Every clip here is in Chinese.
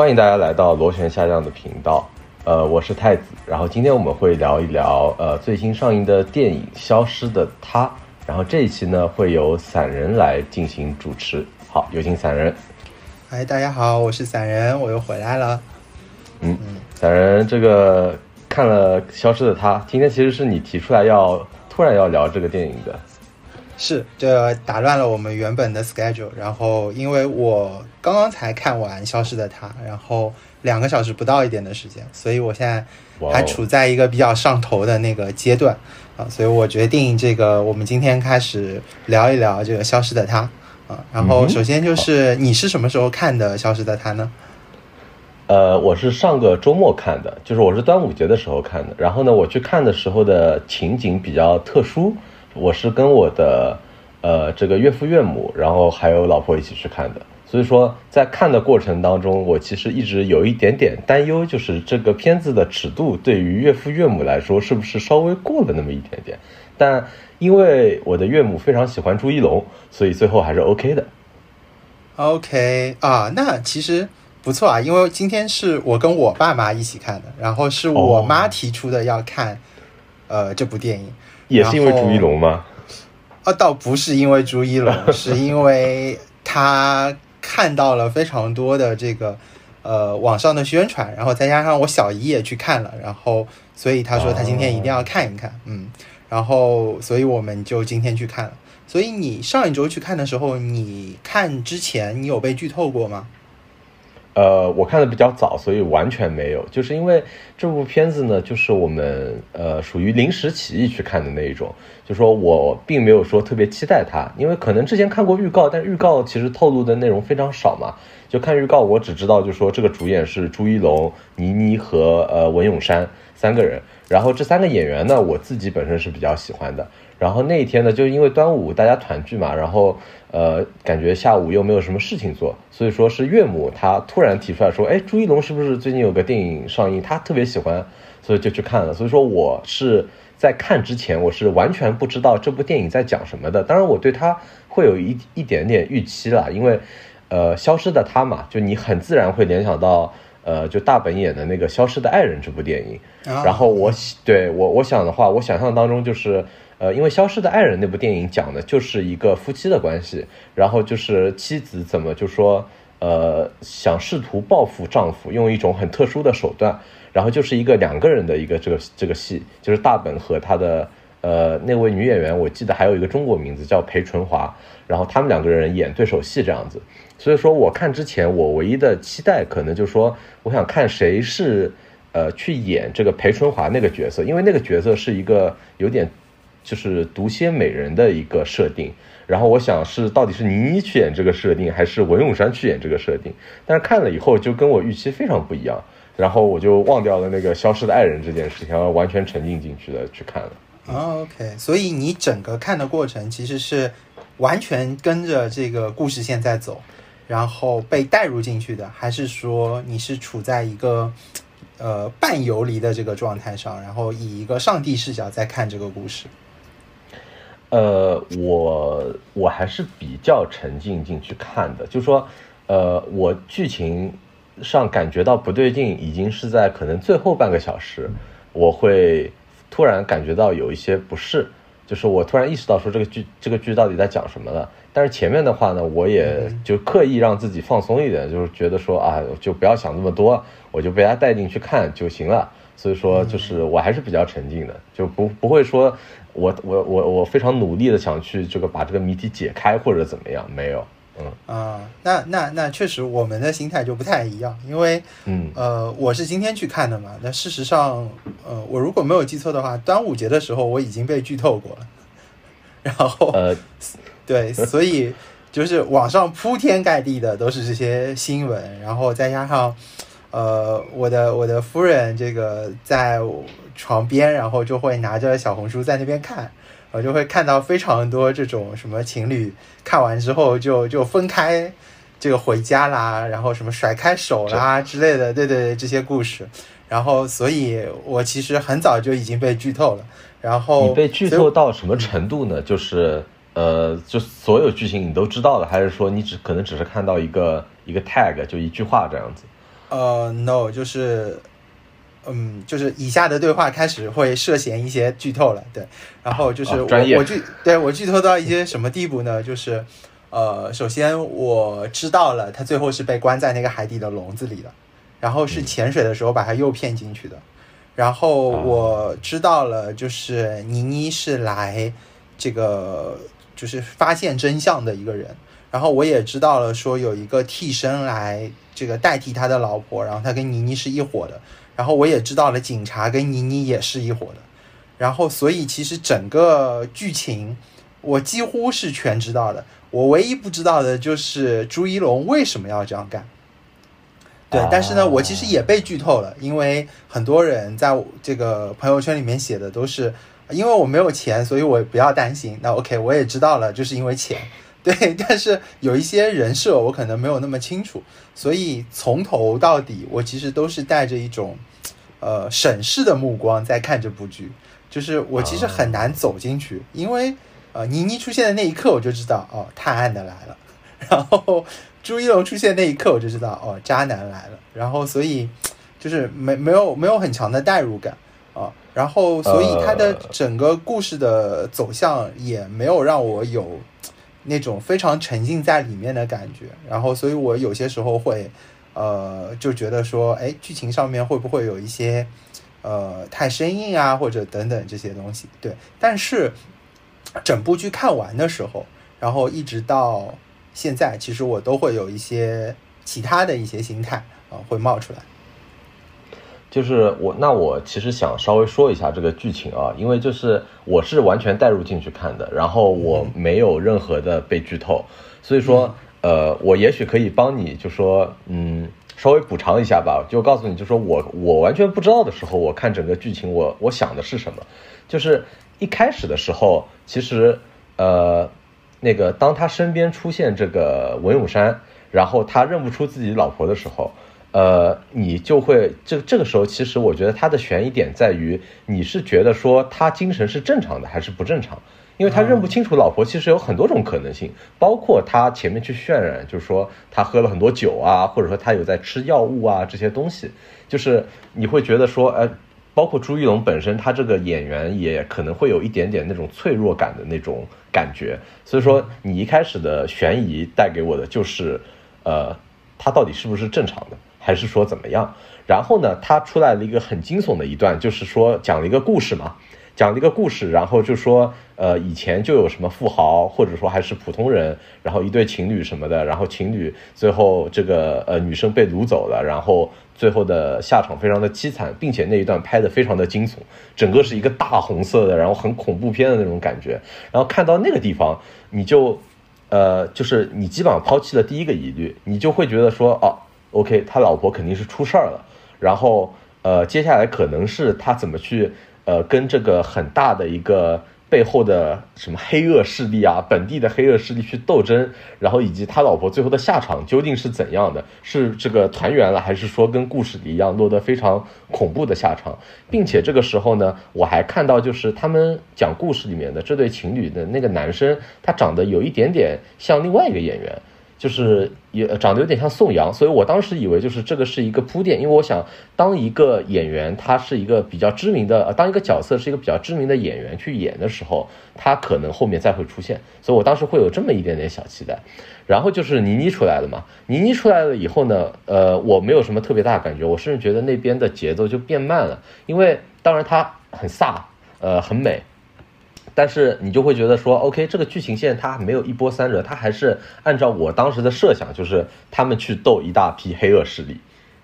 欢迎大家来到螺旋下降的频道。呃，我是太子，然后今天我们会聊一聊呃最新上映的电影《消失的她》，然后这一期呢会由散人来进行主持。好，有请散人。嗨，大家好，我是散人，我又回来了。嗯，散人这个看了《消失的她》，今天其实是你提出来要突然要聊这个电影的。是，这打乱了我们原本的 schedule。然后，因为我刚刚才看完《消失的她》，然后两个小时不到一点的时间，所以我现在还处在一个比较上头的那个阶段啊。所以我决定，这个我们今天开始聊一聊这个《消失的她》啊。然后，首先就是你是什么时候看的《消失的她》呢？呃，我是上个周末看的，就是我是端午节的时候看的。然后呢，我去看的时候的情景比较特殊。我是跟我的呃这个岳父岳母，然后还有老婆一起去看的，所以说在看的过程当中，我其实一直有一点点担忧，就是这个片子的尺度对于岳父岳母来说是不是稍微过了那么一点点？但因为我的岳母非常喜欢朱一龙，所以最后还是 OK 的。OK 啊，那其实不错啊，因为今天是我跟我爸妈一起看的，然后是我妈提出的要看呃这部电影。也是因为朱一龙吗？啊，倒不是因为朱一龙，是因为他看到了非常多的这个呃网上的宣传，然后再加上我小姨也去看了，然后所以他说他今天一定要看一看，嗯，然后所以我们就今天去看了。所以你上一周去看的时候，你看之前你有被剧透过吗？呃，我看的比较早，所以完全没有。就是因为这部片子呢，就是我们呃属于临时起意去看的那一种，就说我并没有说特别期待它，因为可能之前看过预告，但预告其实透露的内容非常少嘛。就看预告，我只知道就说这个主演是朱一龙、倪妮和呃文咏珊三个人，然后这三个演员呢，我自己本身是比较喜欢的。然后那一天呢，就因为端午大家团聚嘛，然后呃，感觉下午又没有什么事情做，所以说是岳母她突然提出来说，哎，朱一龙是不是最近有个电影上映，她特别喜欢，所以就去看了。所以说我是在看之前，我是完全不知道这部电影在讲什么的。当然我对他会有一一点点预期啦，因为呃，消失的他嘛，就你很自然会联想到呃，就大本演的那个《消失的爱人》这部电影。然后我对我我想的话，我想象当中就是。呃，因为《消失的爱人》那部电影讲的就是一个夫妻的关系，然后就是妻子怎么就说，呃，想试图报复丈夫，用一种很特殊的手段，然后就是一个两个人的一个这个这个戏，就是大本和他的呃那位女演员，我记得还有一个中国名字叫裴淳华，然后他们两个人演对手戏这样子，所以说我看之前我唯一的期待可能就是说，我想看谁是呃去演这个裴淳华那个角色，因为那个角色是一个有点。就是毒蝎美人的一个设定，然后我想是到底是倪妮去演这个设定，还是文咏珊去演这个设定？但是看了以后就跟我预期非常不一样，然后我就忘掉了那个消失的爱人这件事情，完全沉浸进去的去看了。啊，OK，所以你整个看的过程其实是完全跟着这个故事线在走，然后被带入进去的，还是说你是处在一个呃半游离的这个状态上，然后以一个上帝视角在看这个故事？呃，我我还是比较沉浸进去看的，就是说，呃，我剧情上感觉到不对劲，已经是在可能最后半个小时，我会突然感觉到有一些不适，就是我突然意识到说这个剧这个剧到底在讲什么了。但是前面的话呢，我也就刻意让自己放松一点，就是觉得说啊，就不要想那么多，我就被他带进去看就行了。所以说，就是我还是比较沉浸的，就不不会说。我我我我非常努力的想去这个把这个谜题解开或者怎么样，没有，嗯啊，那那那确实我们的心态就不太一样，因为嗯呃我是今天去看的嘛，那事实上呃我如果没有记错的话，端午节的时候我已经被剧透过了，然后呃对，所以就是网上铺天盖地的都是这些新闻，然后再加上呃我的我的夫人这个在。床边，然后就会拿着小红书在那边看，我就会看到非常多这种什么情侣看完之后就就分开，这个回家啦，然后什么甩开手啦之类的，对对对，这些故事。然后，所以我其实很早就已经被剧透了。然后你被剧透到什么程度呢？就是呃，就所有剧情你都知道了，还是说你只可能只是看到一个一个 tag，就一句话这样子？呃，no，就是，嗯，就是以下的对话开始会涉嫌一些剧透了，对。然后就是我、我剧对我剧透到一些什么地步呢？就是，呃，首先我知道了他最后是被关在那个海底的笼子里的，然后是潜水的时候把他诱骗进去的。然后我知道了，就是倪妮是来这个就是发现真相的一个人。然后我也知道了，说有一个替身来这个代替他的老婆，然后他跟倪妮是一伙的。然后我也知道了，警察跟倪妮也是一伙的。然后所以其实整个剧情我几乎是全知道的。我唯一不知道的就是朱一龙为什么要这样干。对，但是呢，我其实也被剧透了，因为很多人在这个朋友圈里面写的都是，因为我没有钱，所以我不要担心。那 OK，我也知道了，就是因为钱。对，但是有一些人设我可能没有那么清楚，所以从头到底我其实都是带着一种呃审视的目光在看这部剧，就是我其实很难走进去，因为呃倪妮出现的那一刻我就知道哦探案的来了，然后朱一龙出现那一刻我就知道哦渣男来了，然后所以就是没没有没有很强的代入感啊，然后所以它的整个故事的走向也没有让我有。那种非常沉浸在里面的感觉，然后，所以我有些时候会，呃，就觉得说，哎，剧情上面会不会有一些，呃，太生硬啊，或者等等这些东西，对。但是整部剧看完的时候，然后一直到现在，其实我都会有一些其他的一些心态啊、呃，会冒出来。就是我，那我其实想稍微说一下这个剧情啊，因为就是我是完全带入进去看的，然后我没有任何的被剧透，所以说，呃，我也许可以帮你，就说，嗯，稍微补偿一下吧，就告诉你就说我我完全不知道的时候，我看整个剧情，我我想的是什么，就是一开始的时候，其实，呃，那个当他身边出现这个文咏珊，然后他认不出自己老婆的时候。呃，你就会这这个时候，其实我觉得他的悬疑点在于，你是觉得说他精神是正常的还是不正常？因为他认不清楚老婆，其实有很多种可能性，包括他前面去渲染，就是说他喝了很多酒啊，或者说他有在吃药物啊这些东西，就是你会觉得说，呃，包括朱一龙本身，他这个演员也可能会有一点点那种脆弱感的那种感觉，所以说你一开始的悬疑带给我的就是，呃，他到底是不是正常的？还是说怎么样？然后呢，他出来了一个很惊悚的一段，就是说讲了一个故事嘛，讲了一个故事，然后就说，呃，以前就有什么富豪，或者说还是普通人，然后一对情侣什么的，然后情侣最后这个呃女生被掳走了，然后最后的下场非常的凄惨，并且那一段拍的非常的惊悚，整个是一个大红色的，然后很恐怖片的那种感觉，然后看到那个地方，你就，呃，就是你基本上抛弃了第一个疑虑，你就会觉得说，哦。OK，他老婆肯定是出事儿了，然后呃，接下来可能是他怎么去呃跟这个很大的一个背后的什么黑恶势力啊，本地的黑恶势力去斗争，然后以及他老婆最后的下场究竟是怎样的？是这个团圆了，还是说跟故事里一样落得非常恐怖的下场？并且这个时候呢，我还看到就是他们讲故事里面的这对情侣的那个男生，他长得有一点点像另外一个演员。就是也长得有点像宋阳，所以我当时以为就是这个是一个铺垫，因为我想当一个演员他是一个比较知名的，当一个角色是一个比较知名的演员去演的时候，他可能后面再会出现，所以我当时会有这么一点点小期待。然后就是倪妮出来了嘛，倪妮出来了以后呢，呃，我没有什么特别大的感觉，我甚至觉得那边的节奏就变慢了，因为当然它很飒，呃，很美。但是你就会觉得说，OK，这个剧情线它没有一波三折，它还是按照我当时的设想，就是他们去斗一大批黑恶势力，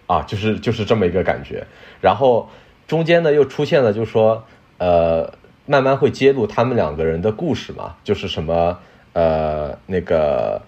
啊，就是就是这么一个感觉。然后中间呢又出现了，就是说，呃，慢慢会揭露他们两个人的故事嘛，就是什么，呃，那个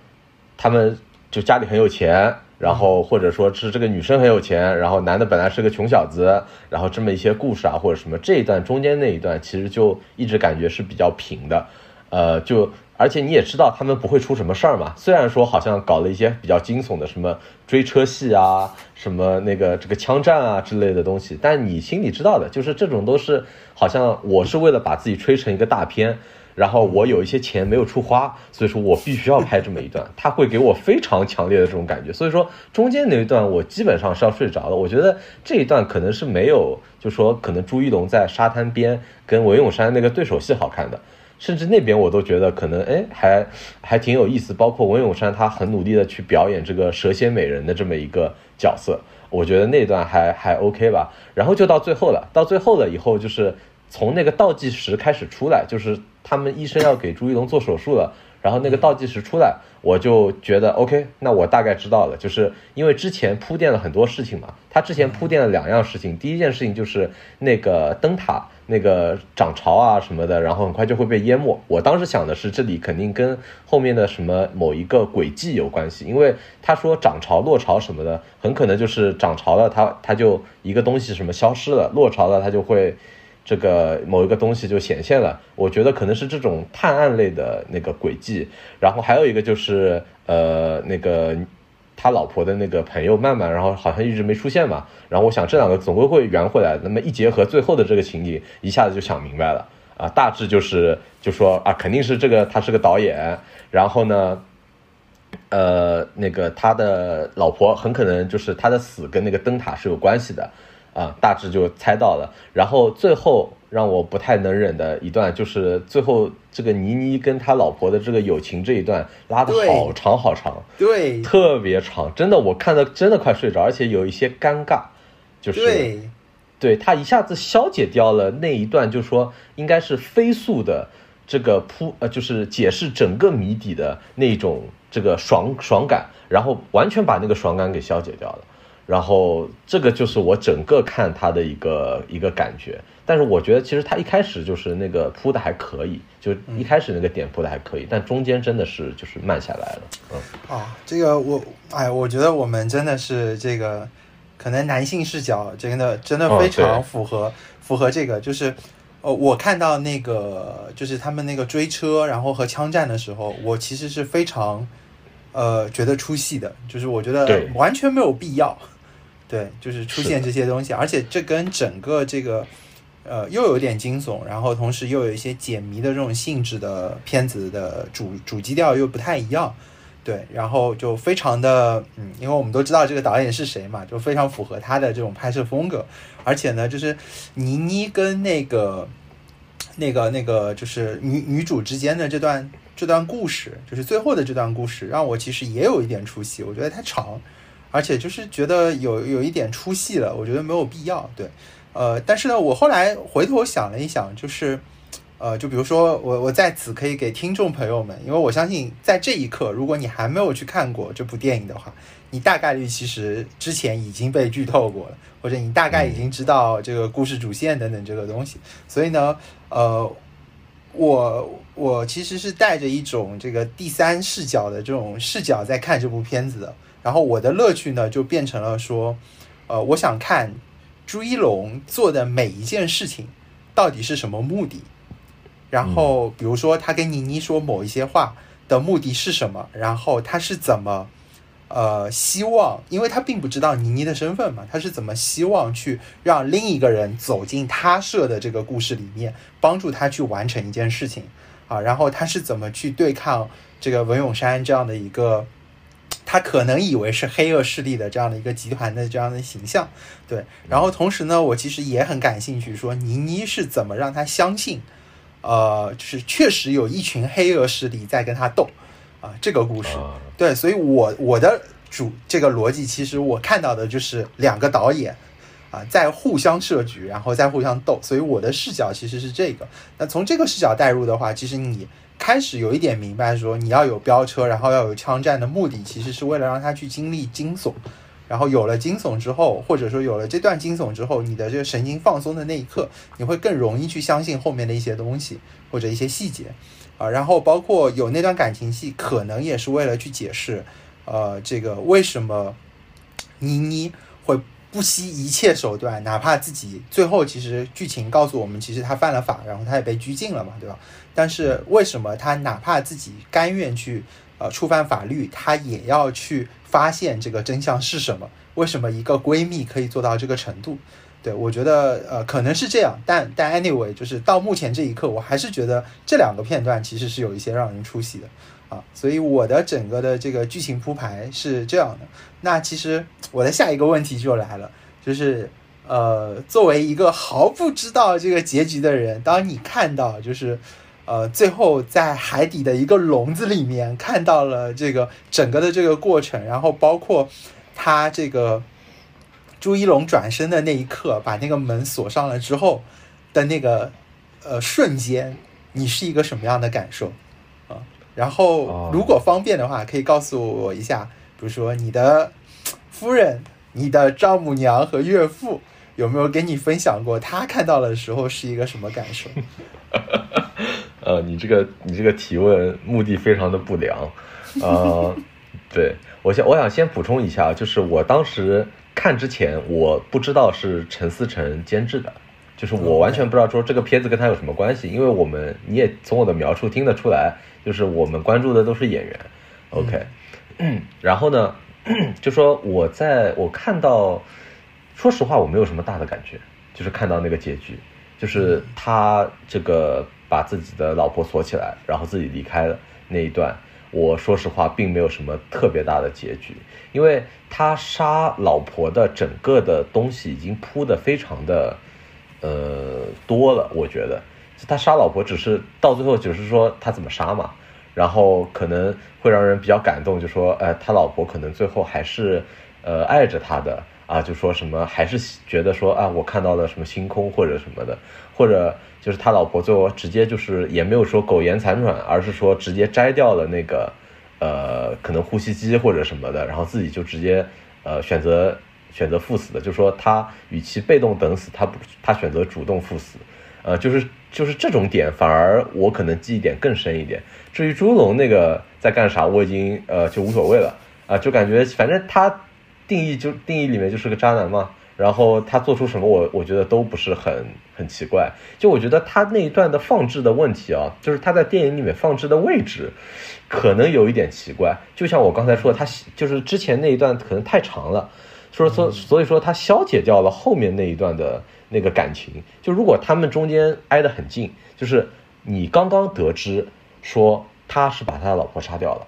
他们就家里很有钱。然后或者说是这个女生很有钱，然后男的本来是个穷小子，然后这么一些故事啊或者什么，这一段中间那一段其实就一直感觉是比较平的，呃，就而且你也知道他们不会出什么事儿嘛，虽然说好像搞了一些比较惊悚的什么追车戏啊，什么那个这个枪战啊之类的东西，但你心里知道的，就是这种都是好像我是为了把自己吹成一个大片。然后我有一些钱没有处花，所以说我必须要拍这么一段，他会给我非常强烈的这种感觉。所以说中间那一段我基本上是要睡着的。我觉得这一段可能是没有，就说可能朱一龙在沙滩边跟文咏珊那个对手戏好看的。甚至那边我都觉得可能哎还还挺有意思，包括文咏珊她很努力的去表演这个蛇蝎美人的这么一个角色，我觉得那段还还 OK 吧。然后就到最后了，到最后了以后就是从那个倒计时开始出来，就是他们医生要给朱一龙做手术了。然后那个倒计时出来，我就觉得 OK，那我大概知道了，就是因为之前铺垫了很多事情嘛。他之前铺垫了两样事情，第一件事情就是那个灯塔那个涨潮啊什么的，然后很快就会被淹没。我当时想的是，这里肯定跟后面的什么某一个轨迹有关系，因为他说涨潮落潮什么的，很可能就是涨潮了，它它就一个东西什么消失了，落潮了它就会。这个某一个东西就显现了，我觉得可能是这种探案类的那个轨迹，然后还有一个就是呃那个他老婆的那个朋友曼曼，然后好像一直没出现嘛，然后我想这两个总归会圆回来，那么一结合最后的这个情景，一下子就想明白了。啊，大致就是就说啊肯定是这个他是个导演，然后呢，呃那个他的老婆很可能就是他的死跟那个灯塔是有关系的。啊，大致就猜到了。然后最后让我不太能忍的一段，就是最后这个倪妮跟他老婆的这个友情这一段拉的好长好长，对，特别长，真的我看的真的快睡着，而且有一些尴尬，就是对，对他一下子消解掉了那一段，就说应该是飞速的这个铺呃，就是解释整个谜底的那种这个爽爽感，然后完全把那个爽感给消解掉了。然后这个就是我整个看他的一个一个感觉，但是我觉得其实他一开始就是那个铺的还可以，就一开始那个点铺的还可以，但中间真的是就是慢下来了。嗯，啊，这个我哎，我觉得我们真的是这个可能男性视角真的真的非常符合符合这个，就是呃，我看到那个就是他们那个追车然后和枪战的时候，我其实是非常呃觉得出戏的，就是我觉得完全没有必要。对，就是出现这些东西，而且这跟整个这个，呃，又有点惊悚，然后同时又有一些解谜的这种性质的片子的主主基调又不太一样，对，然后就非常的，嗯，因为我们都知道这个导演是谁嘛，就非常符合他的这种拍摄风格，而且呢，就是倪妮跟那个那个那个就是女女主之间的这段这段故事，就是最后的这段故事，让我其实也有一点出戏，我觉得太长。而且就是觉得有有一点出戏了，我觉得没有必要。对，呃，但是呢，我后来回头想了一想，就是，呃，就比如说我我在此可以给听众朋友们，因为我相信在这一刻，如果你还没有去看过这部电影的话，你大概率其实之前已经被剧透过了，或者你大概已经知道这个故事主线等等这个东西。所以呢，呃，我我其实是带着一种这个第三视角的这种视角在看这部片子的。然后我的乐趣呢，就变成了说，呃，我想看朱一龙做的每一件事情到底是什么目的。然后，比如说他跟倪妮说某一些话的目的是什么，然后他是怎么，呃，希望，因为他并不知道倪妮的身份嘛，他是怎么希望去让另一个人走进他设的这个故事里面，帮助他去完成一件事情啊？然后他是怎么去对抗这个文咏珊这样的一个？他可能以为是黑恶势力的这样的一个集团的这样的形象，对。然后同时呢，我其实也很感兴趣，说倪妮是怎么让他相信，呃，就是确实有一群黑恶势力在跟他斗啊，这个故事。对，所以我我的主这个逻辑，其实我看到的就是两个导演啊在互相设局，然后再互相斗。所以我的视角其实是这个。那从这个视角带入的话，其实你。开始有一点明白，说你要有飙车，然后要有枪战的目的，其实是为了让他去经历惊悚。然后有了惊悚之后，或者说有了这段惊悚之后，你的这个神经放松的那一刻，你会更容易去相信后面的一些东西或者一些细节啊。然后包括有那段感情戏，可能也是为了去解释，呃，这个为什么妮妮会不惜一切手段，哪怕自己最后其实剧情告诉我们，其实他犯了法，然后他也被拘禁了嘛，对吧？但是为什么他哪怕自己甘愿去呃触犯法律，他也要去发现这个真相是什么？为什么一个闺蜜可以做到这个程度？对，我觉得呃可能是这样，但但 anyway，就是到目前这一刻，我还是觉得这两个片段其实是有一些让人出戏的啊，所以我的整个的这个剧情铺排是这样的。那其实我的下一个问题就来了，就是呃，作为一个毫不知道这个结局的人，当你看到就是呃最后在海底的一个笼子里面看到了这个整个的这个过程，然后包括他这个。朱一龙转身的那一刻，把那个门锁上了之后的那个呃瞬间，你是一个什么样的感受？然后如果方便的话，可以告诉我一下，比如说你的夫人、你的丈母娘和岳父有没有跟你分享过他看到的时候是一个什么感受？呃，你这个你这个提问目的非常的不良，呃，对我想我想先补充一下，就是我当时。看之前我不知道是陈思诚监制的，就是我完全不知道说这个片子跟他有什么关系，因为我们你也从我的描述听得出来，就是我们关注的都是演员，OK，然后呢，就说我在我看到，说实话我没有什么大的感觉，就是看到那个结局，就是他这个把自己的老婆锁起来，然后自己离开了那一段。我说实话，并没有什么特别大的结局，因为他杀老婆的整个的东西已经铺的非常的，呃多了。我觉得他杀老婆只是到最后，只是说他怎么杀嘛，然后可能会让人比较感动，就说，呃，他老婆可能最后还是，呃，爱着他的啊，就说什么还是觉得说啊，我看到了什么星空或者什么的，或者。就是他老婆最后直接就是也没有说苟延残喘，而是说直接摘掉了那个，呃，可能呼吸机或者什么的，然后自己就直接呃选择选择赴死的，就说他与其被动等死，他不他选择主动赴死，呃，就是就是这种点反而我可能记忆点更深一点。至于朱龙那个在干啥，我已经呃就无所谓了啊，就感觉反正他定义就定义里面就是个渣男嘛。然后他做出什么，我我觉得都不是很很奇怪。就我觉得他那一段的放置的问题啊，就是他在电影里面放置的位置，可能有一点奇怪。就像我刚才说，他就是之前那一段可能太长了，所以说所以说他消解掉了后面那一段的那个感情。就如果他们中间挨得很近，就是你刚刚得知说他是把他的老婆杀掉了。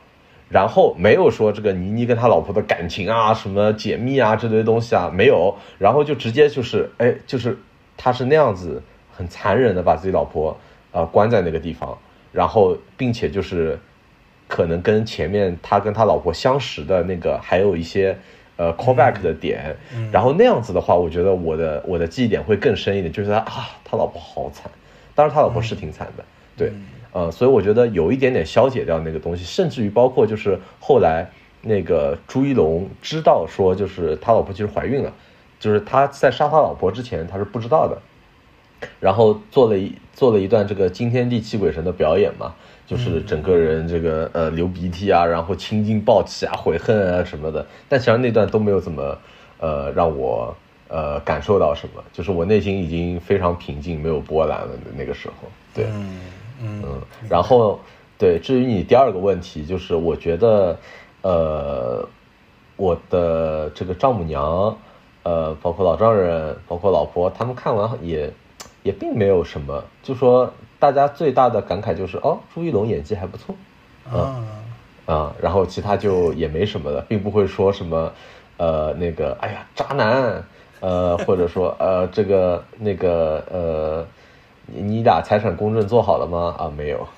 然后没有说这个倪妮跟他老婆的感情啊，什么解密啊这堆东西啊没有，然后就直接就是哎，就是他是那样子很残忍的把自己老婆呃关在那个地方，然后并且就是可能跟前面他跟他老婆相识的那个还有一些呃 callback 的点，然后那样子的话，我觉得我的我的记忆点会更深一点，就是他啊他老婆好惨，当然他老婆是挺惨的，对。呃，所以我觉得有一点点消解掉那个东西，甚至于包括就是后来那个朱一龙知道说，就是他老婆其实怀孕了，就是他在杀他老婆之前他是不知道的，然后做了一做了一段这个惊天地泣鬼神的表演嘛，就是整个人这个呃流鼻涕啊，然后青筋暴起啊，悔恨啊什么的，但其实那段都没有怎么呃让我呃感受到什么，就是我内心已经非常平静，没有波澜了的那个时候，对。嗯，然后，对，至于你第二个问题，就是我觉得，呃，我的这个丈母娘，呃，包括老丈人，包括老婆，他们看完也，也并没有什么，就说大家最大的感慨就是，哦，朱一龙演技还不错，啊，啊，然后其他就也没什么的，并不会说什么，呃，那个，哎呀，渣男，呃，或者说，呃，这个那个，呃。你俩财产公证做好了吗？啊，没有。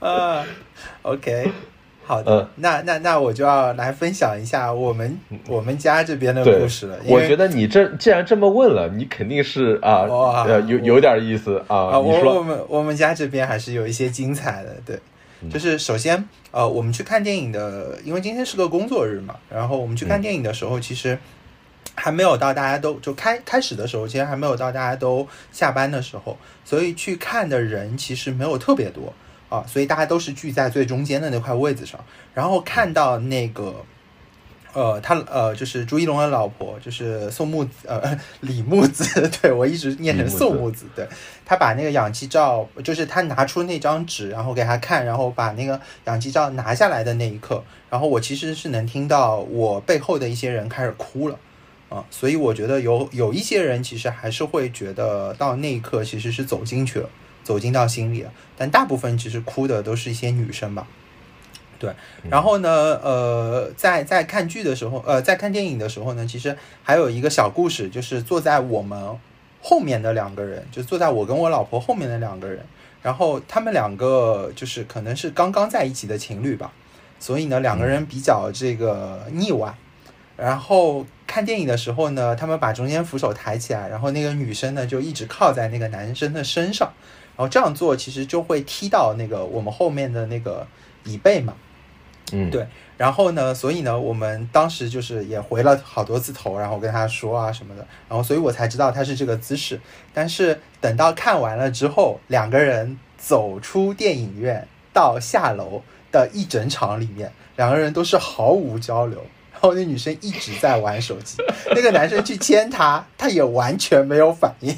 啊，OK，好的，那那那我就要来分享一下我们我们家这边的故事了。我觉得你这既然这么问了，你肯定是啊，有有点意思啊。你说我们我们家这边还是有一些精彩的，对，就是首先呃，我们去看电影的，因为今天是个工作日嘛，然后我们去看电影的时候，其实。还没有到大家都就开开始的时候，其实还没有到大家都下班的时候，所以去看的人其实没有特别多啊，所以大家都是聚在最中间的那块位子上，然后看到那个呃，他呃，就是朱一龙的老婆，就是宋木子，呃，李木子，对我一直念成宋木子，对。他把那个氧气罩，就是他拿出那张纸，然后给他看，然后把那个氧气罩拿下来的那一刻，然后我其实是能听到我背后的一些人开始哭了，啊，所以我觉得有有一些人其实还是会觉得到那一刻其实是走进去了，走进到心里了，但大部分其实哭的都是一些女生吧。对，然后呢，呃，在在看剧的时候，呃，在看电影的时候呢，其实还有一个小故事，就是坐在我们后面的两个人，就坐在我跟我老婆后面的两个人，然后他们两个就是可能是刚刚在一起的情侣吧，所以呢，两个人比较这个腻歪。然后看电影的时候呢，他们把中间扶手抬起来，然后那个女生呢就一直靠在那个男生的身上，然后这样做其实就会踢到那个我们后面的那个椅背嘛。嗯，对，然后呢，所以呢，我们当时就是也回了好多次头，然后跟他说啊什么的，然后所以我才知道他是这个姿势。但是等到看完了之后，两个人走出电影院到下楼的一整场里面，两个人都是毫无交流，然后那女生一直在玩手机，那个男生去牵她，她也完全没有反应。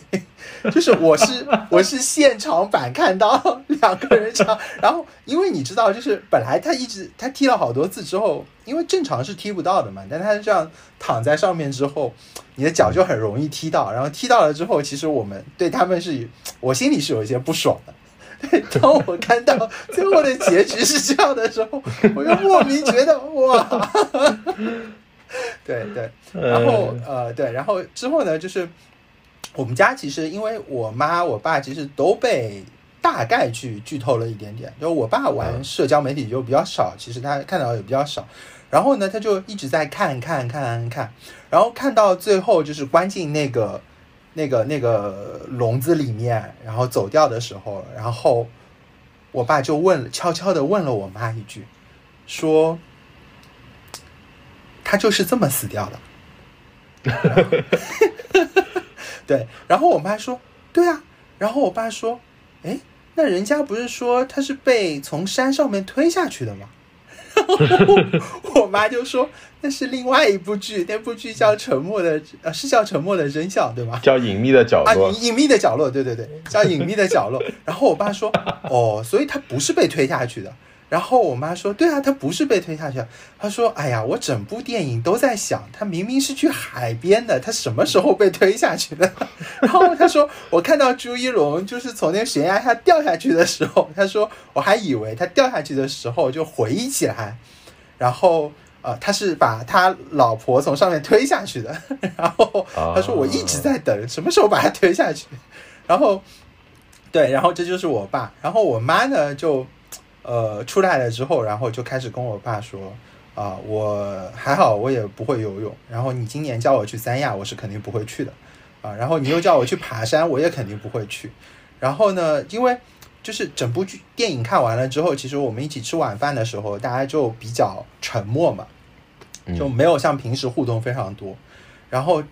就是我是我是现场版看到 两个人唱，然后因为你知道，就是本来他一直他踢了好多次之后，因为正常是踢不到的嘛，但他这样躺在上面之后，你的脚就很容易踢到，然后踢到了之后，其实我们对他们是，我心里是有一些不爽的。对，当我看到最后的结局是这样的时候，我就莫名觉得哇，对对，然后呃对，然后之后呢就是。我们家其实因为我妈我爸其实都被大概去剧透了一点点，就我爸玩社交媒体就比较少，其实他看到也比较少。然后呢，他就一直在看看看看，然后看到最后就是关进那个那个那个笼子里面，然后走掉的时候，然后我爸就问悄悄的问了我妈一句，说他就是这么死掉的。对，然后我妈说：“对啊。”然后我爸说：“哎，那人家不是说他是被从山上面推下去的吗？” 我妈就说：“那是另外一部剧，那部剧叫《沉默的》，呃，是叫《沉默的真相》，对吗？叫《隐秘的角落》啊，隐秘的角落，对对对，叫《隐秘的角落》。然后我爸说：“哦，所以他不是被推下去的。”然后我妈说：“对啊，他不是被推下去。”他说：“哎呀，我整部电影都在想，他明明是去海边的，他什么时候被推下去的？” 然后他说：“我看到朱一龙就是从那悬崖下掉下去的时候，他说我还以为他掉下去的时候就回忆起来，然后呃，他是把他老婆从上面推下去的。然后他说我一直在等什么时候把他推下去。然后对，然后这就是我爸。然后我妈呢就。”呃，出来了之后，然后就开始跟我爸说，啊，我还好，我也不会游泳。然后你今年叫我去三亚，我是肯定不会去的，啊，然后你又叫我去爬山，我也肯定不会去。然后呢，因为就是整部剧电影看完了之后，其实我们一起吃晚饭的时候，大家就比较沉默嘛，就没有像平时互动非常多。然后。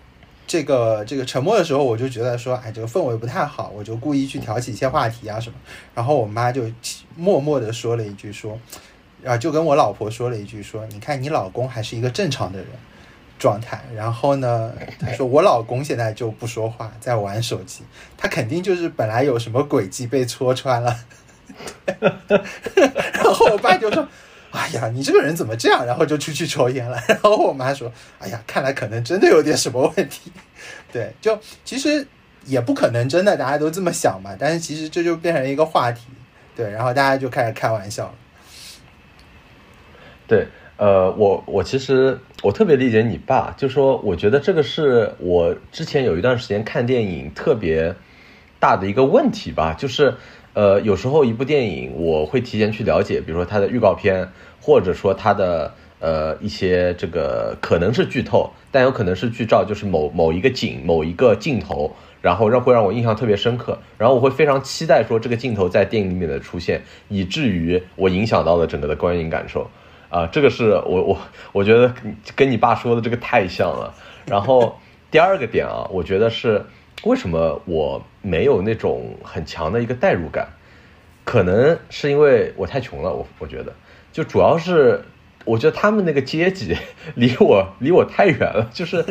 这个这个沉默的时候，我就觉得说，哎，这个氛围不太好，我就故意去挑起一些话题啊什么。然后我妈就默默的说了一句，说，啊，就跟我老婆说了一句，说，你看你老公还是一个正常的人状态。然后呢，她说我老公现在就不说话，在玩手机，他肯定就是本来有什么诡计被戳穿了。然后我爸就说。哎呀，你这个人怎么这样？然后就出去抽烟了。然后我妈说：“哎呀，看来可能真的有点什么问题。”对，就其实也不可能真的，大家都这么想嘛。但是其实这就变成一个话题，对，然后大家就开始开玩笑了。对，呃，我我其实我特别理解你爸，就说我觉得这个是我之前有一段时间看电影特别大的一个问题吧，就是。呃，有时候一部电影我会提前去了解，比如说它的预告片，或者说它的呃一些这个可能是剧透，但有可能是剧照，就是某某一个景、某一个镜头，然后让会让我印象特别深刻，然后我会非常期待说这个镜头在电影里面的出现，以至于我影响到了整个的观影感受。啊，这个是我我我觉得跟你爸说的这个太像了。然后第二个点啊，我觉得是。为什么我没有那种很强的一个代入感？可能是因为我太穷了。我我觉得，就主要是我觉得他们那个阶级离我 离我太远了，就是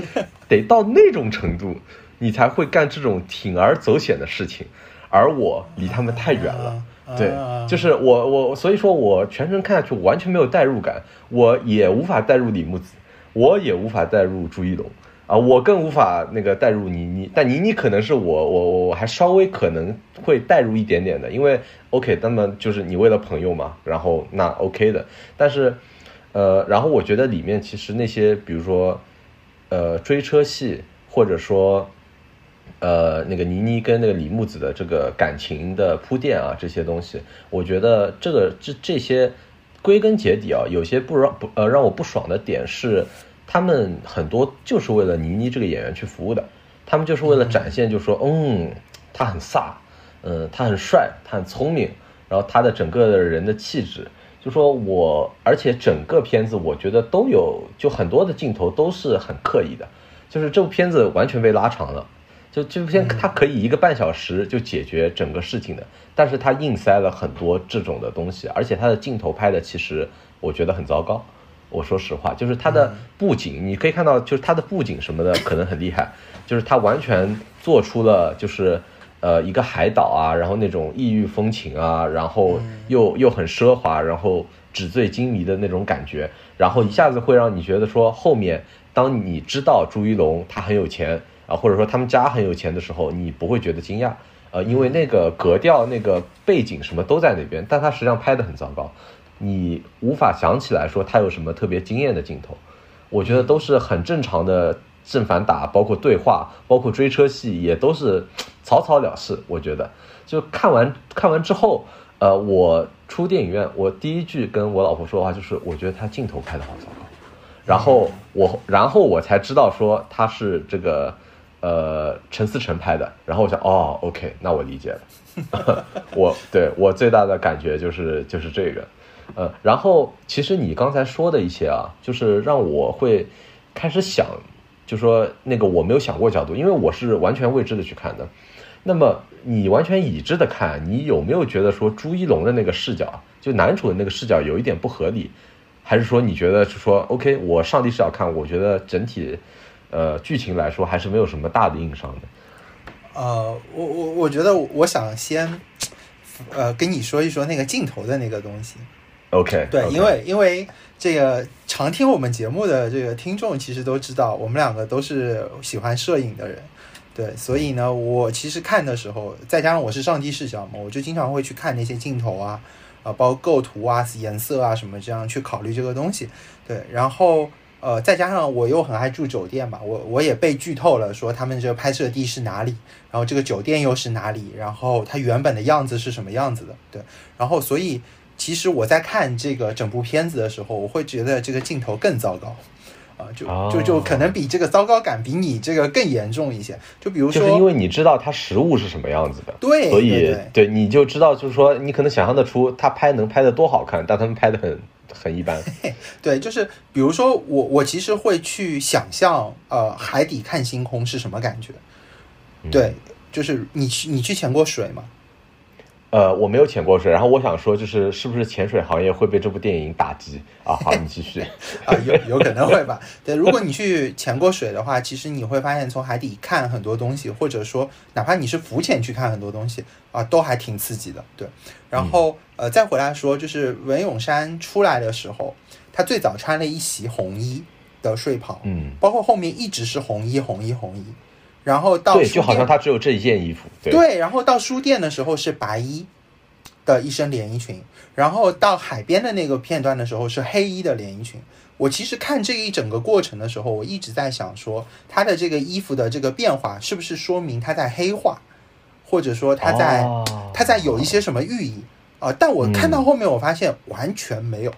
得到那种程度，你才会干这种铤而走险的事情，而我离他们太远了。对，就是我我所以说我全程看下去完全没有代入感，我也无法代入李木子，我也无法代入朱一龙啊，我更无法那个代入倪妮，但倪妮可能是我我我还稍微可能会代入一点点的，因为 OK，那么就是你为了朋友嘛，然后那 OK 的，但是呃，然后我觉得里面其实那些比如说呃追车戏或者说。呃，那个倪妮跟那个李木子的这个感情的铺垫啊，这些东西，我觉得这个这这些归根结底啊，有些不让不呃让我不爽的点是，他们很多就是为了倪妮这个演员去服务的，他们就是为了展现，就说嗯，他很飒，嗯，他很帅，他很聪明，然后他的整个的人的气质，就说我，而且整个片子我觉得都有，就很多的镜头都是很刻意的，就是这部片子完全被拉长了。就这部片，它可以一个半小时就解决整个事情的，但是它硬塞了很多这种的东西，而且它的镜头拍的其实我觉得很糟糕。我说实话，就是它的布景，你可以看到，就是它的布景什么的可能很厉害，就是它完全做出了就是呃一个海岛啊，然后那种异域风情啊，然后又又很奢华，然后纸醉金迷的那种感觉，然后一下子会让你觉得说后面当你知道朱一龙他很有钱。啊，或者说他们家很有钱的时候，你不会觉得惊讶，呃，因为那个格调、那个背景什么都在那边，但他实际上拍的很糟糕，你无法想起来说他有什么特别惊艳的镜头，我觉得都是很正常的正反打，包括对话，包括追车戏也都是草草了事。我觉得就看完看完之后，呃，我出电影院，我第一句跟我老婆说的话就是，我觉得他镜头拍的好糟糕，然后我然后我才知道说他是这个。呃，陈思诚拍的，然后我想，哦，OK，那我理解了。我对我最大的感觉就是就是这个，呃，然后其实你刚才说的一些啊，就是让我会开始想，就说那个我没有想过角度，因为我是完全未知的去看的。那么你完全已知的看，你有没有觉得说朱一龙的那个视角，就男主的那个视角有一点不合理，还是说你觉得是说 OK，我上帝视角看，我觉得整体。呃，剧情来说还是没有什么大的硬伤的。呃，我我我觉得我想先，呃，跟你说一说那个镜头的那个东西。OK，对，因为因为这个常听我们节目的这个听众其实都知道，我们两个都是喜欢摄影的人，对，所以呢，我其实看的时候，再加上我是上帝视角嘛，我就经常会去看那些镜头啊，啊，包括构图啊、颜色啊什么这样去考虑这个东西，对，然后。呃，再加上我又很爱住酒店嘛，我我也被剧透了，说他们这个拍摄地是哪里，然后这个酒店又是哪里，然后它原本的样子是什么样子的，对，然后所以其实我在看这个整部片子的时候，我会觉得这个镜头更糟糕，啊，就就就可能比这个糟糕感比你这个更严重一些，就比如说，就是因为你知道它实物是什么样子的，对，所以对你就知道，就是说你可能想象得出他拍能拍的多好看，但他们拍的很。很一般，对，就是比如说我我其实会去想象，呃，海底看星空是什么感觉？对，就是你去你去潜过水吗？呃，我没有潜过水，然后我想说，就是是不是潜水行业会被这部电影打击啊？好，你继续 啊，有有可能会吧？对，如果你去潜过水的话，其实你会发现从海底看很多东西，或者说哪怕你是浮潜去看很多东西啊，都还挺刺激的。对，然后呃，再回来说，就是文咏珊出来的时候，她最早穿了一袭红衣的睡袍，嗯，包括后面一直是红衣红衣红衣。然后到对，就好像他只有这一件衣服。对，然后到书店的时候是白衣的一身连衣裙，然后到海边的那个片段的时候是黑衣的连衣裙。我其实看这一整个过程的时候，我一直在想说，他的这个衣服的这个变化是不是说明他在黑化，或者说他在他在有一些什么寓意啊？但我看到后面，我发现完全没有。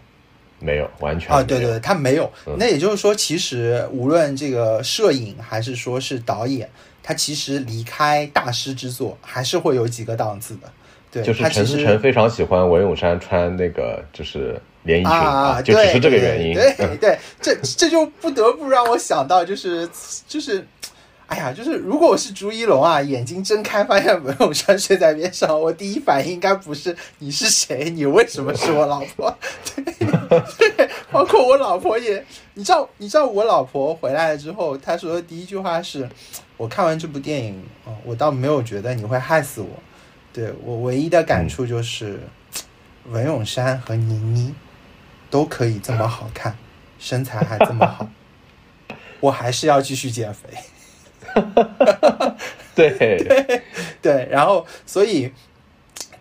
没有完全啊，对对对，他没有。那也就是说，其实无论这个摄影还是说是导演，他其实离开大师之作，还是会有几个档次的。对，就是陈思诚非常喜欢文咏珊穿那个就是连衣裙啊，就只是这个原因。对对，这这就不得不让我想到，就是就是。哎呀，就是如果我是朱一龙啊，眼睛睁开发现文咏珊睡在边上，我第一反应应该不是你是谁，你为什么是我老婆？对，包括我老婆也，你知道，你知道我老婆回来了之后，她说的第一句话是：“我看完这部电影，哦，我倒没有觉得你会害死我。”对我唯一的感触就是，文咏珊和倪妮 都可以这么好看，身材还这么好，我还是要继续减肥。对对对，然后所以。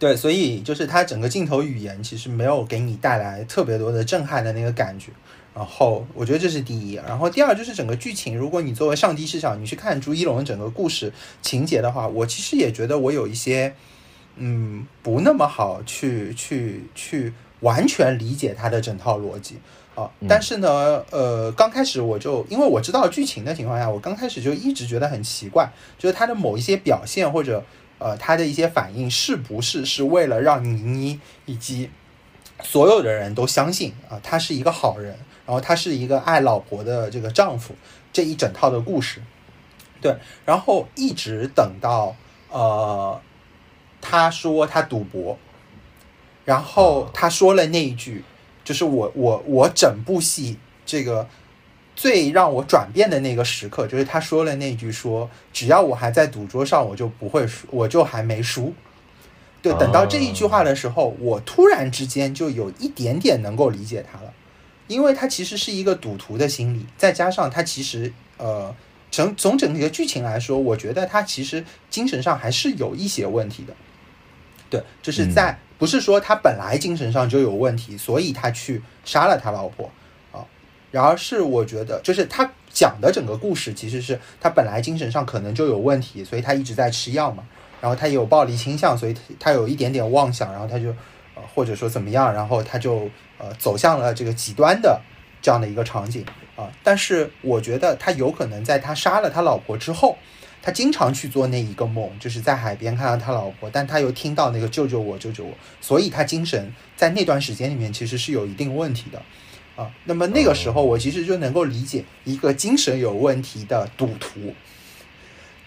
对，所以就是它整个镜头语言其实没有给你带来特别多的震撼的那个感觉。然后我觉得这是第一，然后第二就是整个剧情，如果你作为上帝视角，你去看朱一龙整个故事情节的话，我其实也觉得我有一些嗯不那么好去去去完全理解它的整套逻辑啊。但是呢，呃，刚开始我就因为我知道剧情的情况下，我刚开始就一直觉得很奇怪，就是他的某一些表现或者。呃，他的一些反应是不是是为了让倪妮以及所有的人都相信啊，他是一个好人，然后他是一个爱老婆的这个丈夫，这一整套的故事，对，然后一直等到呃，他说他赌博，然后他说了那一句，就是我我我整部戏这个。最让我转变的那个时刻，就是他说了那句：“说只要我还在赌桌上，我就不会输，我就还没输。”对，等到这一句话的时候，我突然之间就有一点点能够理解他了，因为他其实是一个赌徒的心理，再加上他其实呃，整从整体的剧情来说，我觉得他其实精神上还是有一些问题的。对，就是在不是说他本来精神上就有问题，所以他去杀了他老婆啊。然而是我觉得，就是他讲的整个故事，其实是他本来精神上可能就有问题，所以他一直在吃药嘛。然后他也有暴力倾向，所以他有一点点妄想，然后他就呃或者说怎么样，然后他就呃走向了这个极端的这样的一个场景啊。但是我觉得他有可能在他杀了他老婆之后，他经常去做那一个梦，就是在海边看到他老婆，但他又听到那个救救我，救救我，所以他精神在那段时间里面其实是有一定问题的。啊，那么那个时候我其实就能够理解一个精神有问题的赌徒，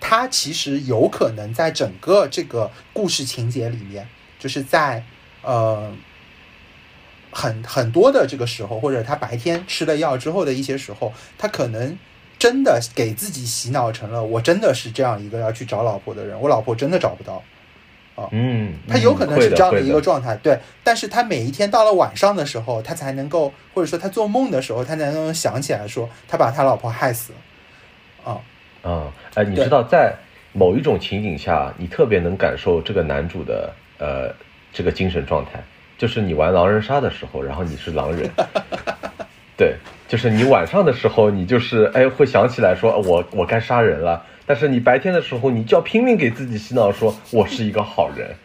他其实有可能在整个这个故事情节里面，就是在呃很很多的这个时候，或者他白天吃了药之后的一些时候，他可能真的给自己洗脑成了我真的是这样一个要去找老婆的人，我老婆真的找不到。嗯，他有可能是这样的一个状态，对。但是他每一天到了晚上的时候，他才能够，或者说他做梦的时候，他才能想起来说，他把他老婆害死了。啊，啊，哎，你知道，在某一种情景下，你特别能感受这个男主的呃这个精神状态，就是你玩狼人杀的时候，然后你是狼人，对，就是你晚上的时候，你就是哎会想起来说，我我该杀人了。但是你白天的时候，你就要拼命给自己洗脑，说我是一个好人，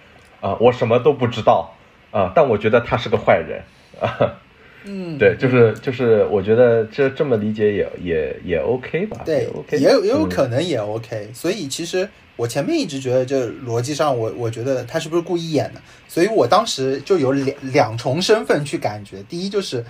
啊，我什么都不知道，啊，但我觉得他是个坏人，啊，嗯，对，就是就是，我觉得这这么理解也也也 OK 吧？对，OK，也有也有可能也 OK。所以其实我前面一直觉得，这逻辑上，我我觉得他是不是故意演的？所以我当时就有两两重身份去感觉，第一就是，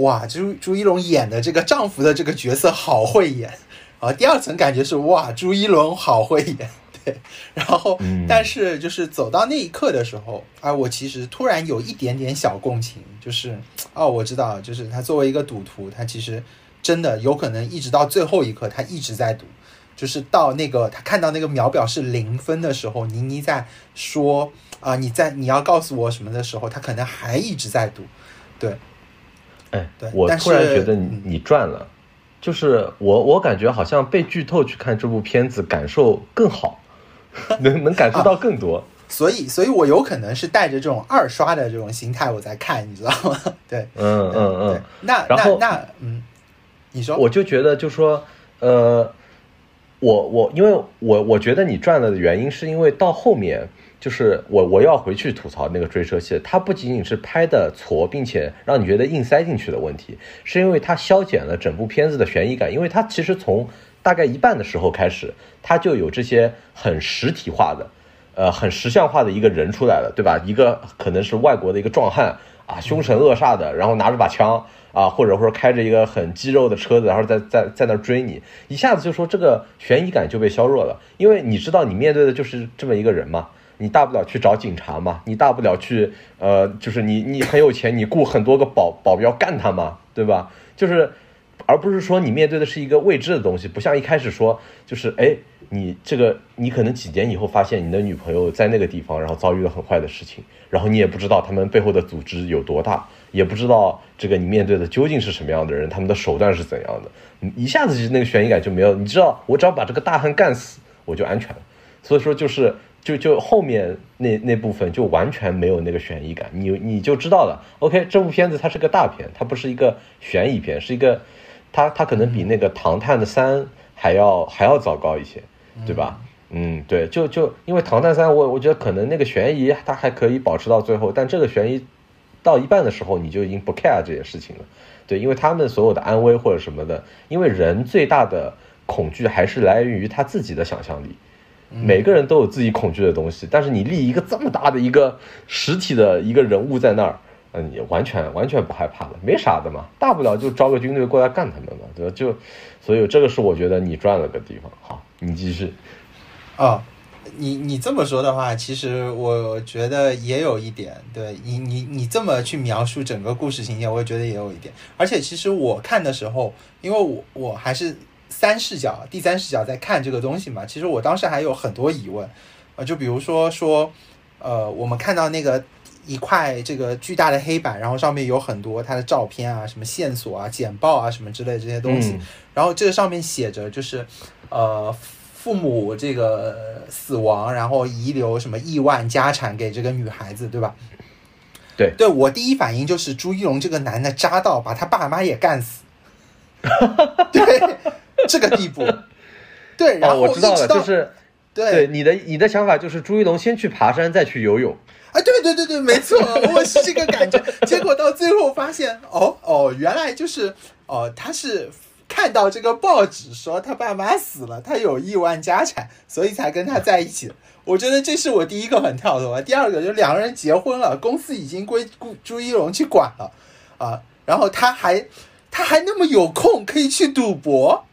哇，朱朱一龙演的这个丈夫的这个角色好会演。啊，第二层感觉是哇，朱一龙好会演，对。然后，但是就是走到那一刻的时候，啊，我其实突然有一点点小共情，就是哦，我知道，就是他作为一个赌徒，他其实真的有可能一直到最后一刻，他一直在赌。就是到那个他看到那个秒表是零分的时候，倪妮在说啊，你在你要告诉我什么的时候，他可能还一直在赌。对，哎，对，我突然觉得你你赚了。就是我，我感觉好像被剧透去看这部片子，感受更好，能能感受到更多。所以，所以我有可能是带着这种二刷的这种心态我在看，你知道吗？对，嗯嗯嗯。那那那，嗯，你说，我就觉得，就说，呃，我我，因为我我觉得你赚了的原因，是因为到后面。就是我我要回去吐槽那个追车戏，它不仅仅是拍的挫，并且让你觉得硬塞进去的问题，是因为它消减了整部片子的悬疑感。因为它其实从大概一半的时候开始，它就有这些很实体化的，呃，很实像化的一个人出来了，对吧？一个可能是外国的一个壮汉啊，凶神恶煞的，然后拿着把枪啊，或者说开着一个很肌肉的车子，然后在在在那追你，一下子就说这个悬疑感就被削弱了，因为你知道你面对的就是这么一个人嘛。你大不了去找警察嘛，你大不了去呃，就是你你很有钱，你雇很多个保保镖干他嘛，对吧？就是。而不是说你面对的是一个未知的东西，不像一开始说，就是哎，你这个你可能几年以后发现你的女朋友在那个地方，然后遭遇了很坏的事情，然后你也不知道他们背后的组织有多大，也不知道这个你面对的究竟是什么样的人，他们的手段是怎样的，一下子就那个悬疑感就没有。你知道，我只要把这个大汉干死，我就安全了。所以说，就是就就后面那那部分就完全没有那个悬疑感，你你就知道了。OK，这部片子它是个大片，它不是一个悬疑片，是一个。它它可能比那个《唐探》的三还要还要糟糕一些，对吧？嗯，对，就就因为《唐探三》，我我觉得可能那个悬疑它还可以保持到最后，但这个悬疑到一半的时候你就已经不 care 这件事情了，对，因为他们所有的安危或者什么的，因为人最大的恐惧还是来源于他自己的想象力，每个人都有自己恐惧的东西，但是你立一个这么大的一个实体的一个人物在那儿。嗯，你完全完全不害怕了，没啥的嘛，大不了就招个军队过来干他们嘛，对吧？就，所以这个是我觉得你赚了个地方。好，你继续。哦，你你这么说的话，其实我觉得也有一点，对你你你这么去描述整个故事情节，我也觉得也有一点。而且其实我看的时候，因为我我还是三视角、第三视角在看这个东西嘛，其实我当时还有很多疑问，呃，就比如说说，呃，我们看到那个。一块这个巨大的黑板，然后上面有很多他的照片啊，什么线索啊、简报啊，什么之类这些东西。然后这个上面写着就是，呃，父母这个死亡，然后遗留什么亿万家产给这个女孩子，对吧？对，对我第一反应就是朱一龙这个男的渣到把他爸妈也干死，对这个地步。对，然后我知道了，就是对你的你的想法就是朱一龙先去爬山，再去游泳。啊，对对对对，没错，我是这个感觉。结果到最后发现，哦哦，原来就是哦，他是看到这个报纸说他爸妈死了，他有亿万家产，所以才跟他在一起。我觉得这是我第一个很跳脱。第二个就两个人结婚了，公司已经归朱朱一龙去管了啊，然后他还他还那么有空可以去赌博，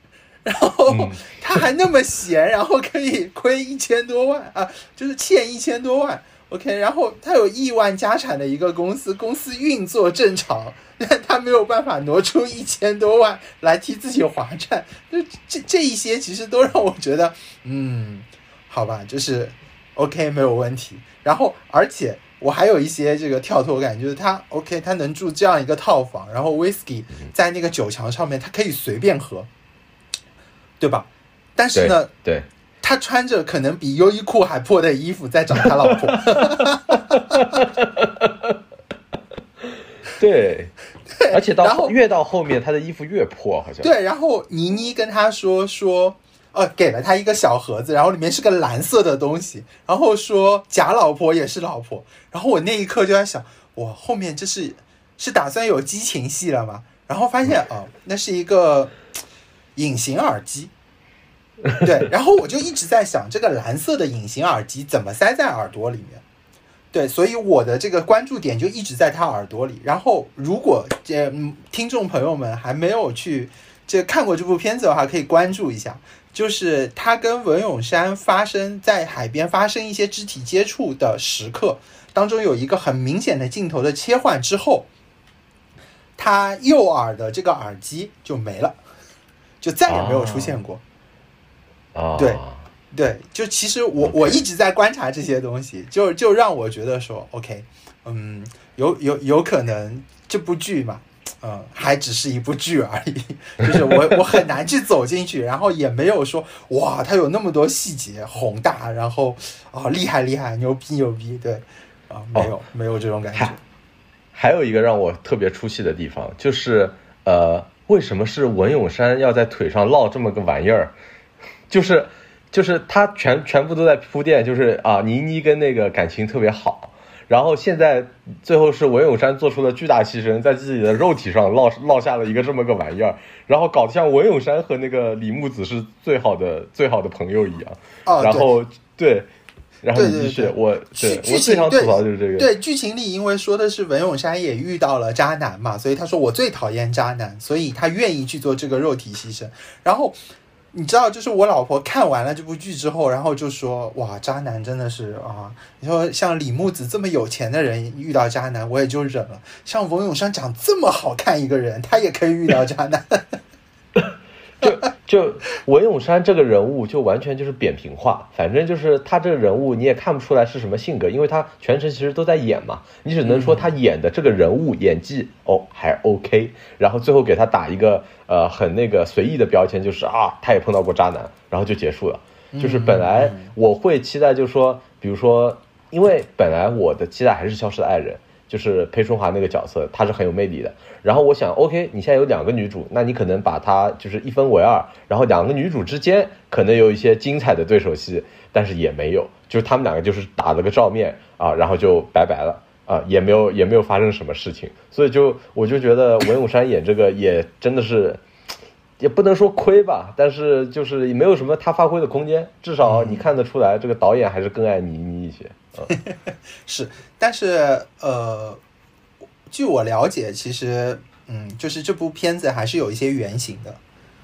然后他还那么闲，然后可以亏一千多万啊，就是欠一千多万。OK，然后他有亿万家产的一个公司，公司运作正常，但他没有办法挪出一千多万来替自己还债，就这这一些其实都让我觉得，嗯，好吧，就是 OK 没有问题。然后而且我还有一些这个跳脱感，就是他 OK 他能住这样一个套房，然后 Whisky 在那个酒墙上面他可以随便喝，对吧？但是呢，对。他穿着可能比优衣库还破的衣服在找他老婆，对，而且到越到后面他的衣服越破，好像对。然后倪妮跟他说说，呃，给了他一个小盒子，然后里面是个蓝色的东西，然后说假老婆也是老婆。然后我那一刻就在想，我，后面这是是打算有激情戏了吗？然后发现哦，那是一个隐形耳机。对，然后我就一直在想，这个蓝色的隐形耳机怎么塞在耳朵里面？对，所以我的这个关注点就一直在他耳朵里。然后，如果这听众朋友们还没有去这看过这部片子的话，可以关注一下，就是他跟文咏珊发生在海边发生一些肢体接触的时刻当中，有一个很明显的镜头的切换之后，他右耳的这个耳机就没了，就再也没有出现过。对，对，就其实我我一直在观察这些东西，就就让我觉得说，OK，嗯，有有有可能这部剧嘛，嗯，还只是一部剧而已，就是我我很难去走进去，然后也没有说哇，它有那么多细节宏大，然后啊厉害厉害牛逼牛逼，对，啊没有没有这种感觉。还有一个让我特别出戏的地方，就是呃，为什么是文咏珊要在腿上烙这么个玩意儿？就是，就是他全全部都在铺垫，就是啊，倪妮跟那个感情特别好，然后现在最后是文咏珊做出了巨大牺牲，在自己的肉体上烙烙下了一个这么个玩意儿，然后搞得像文咏珊和那个李木子是最好的最好的朋友一样。哦，然后对，然后继续，我对我最想吐槽就是这个。对剧情里，因为说的是文咏珊也遇到了渣男嘛，所以他说我最讨厌渣男，所以他愿意去做这个肉体牺牲，然后。你知道，就是我老婆看完了这部剧之后，然后就说：“哇，渣男真的是啊！你说像李木子这么有钱的人遇到渣男，我也就忍了。像文咏珊长这么好看一个人，他也可以遇到渣男。就就文咏珊这个人物就完全就是扁平化，反正就是他这个人物你也看不出来是什么性格，因为他全程其实都在演嘛，你只能说他演的这个人物演技哦还 OK，然后最后给他打一个呃很那个随意的标签，就是啊他也碰到过渣男，然后就结束了。就是本来我会期待，就是说，比如说，因为本来我的期待还是消失的爱人。就是裴春华那个角色，她是很有魅力的。然后我想，OK，你现在有两个女主，那你可能把她就是一分为二，然后两个女主之间可能有一些精彩的对手戏，但是也没有，就是他们两个就是打了个照面啊，然后就拜拜了啊，也没有也没有发生什么事情。所以就我就觉得文咏珊演这个也真的是，也不能说亏吧，但是就是也没有什么她发挥的空间。至少你看得出来，这个导演还是更爱倪妮一些。是，但是呃，据我了解，其实嗯，就是这部片子还是有一些原型的，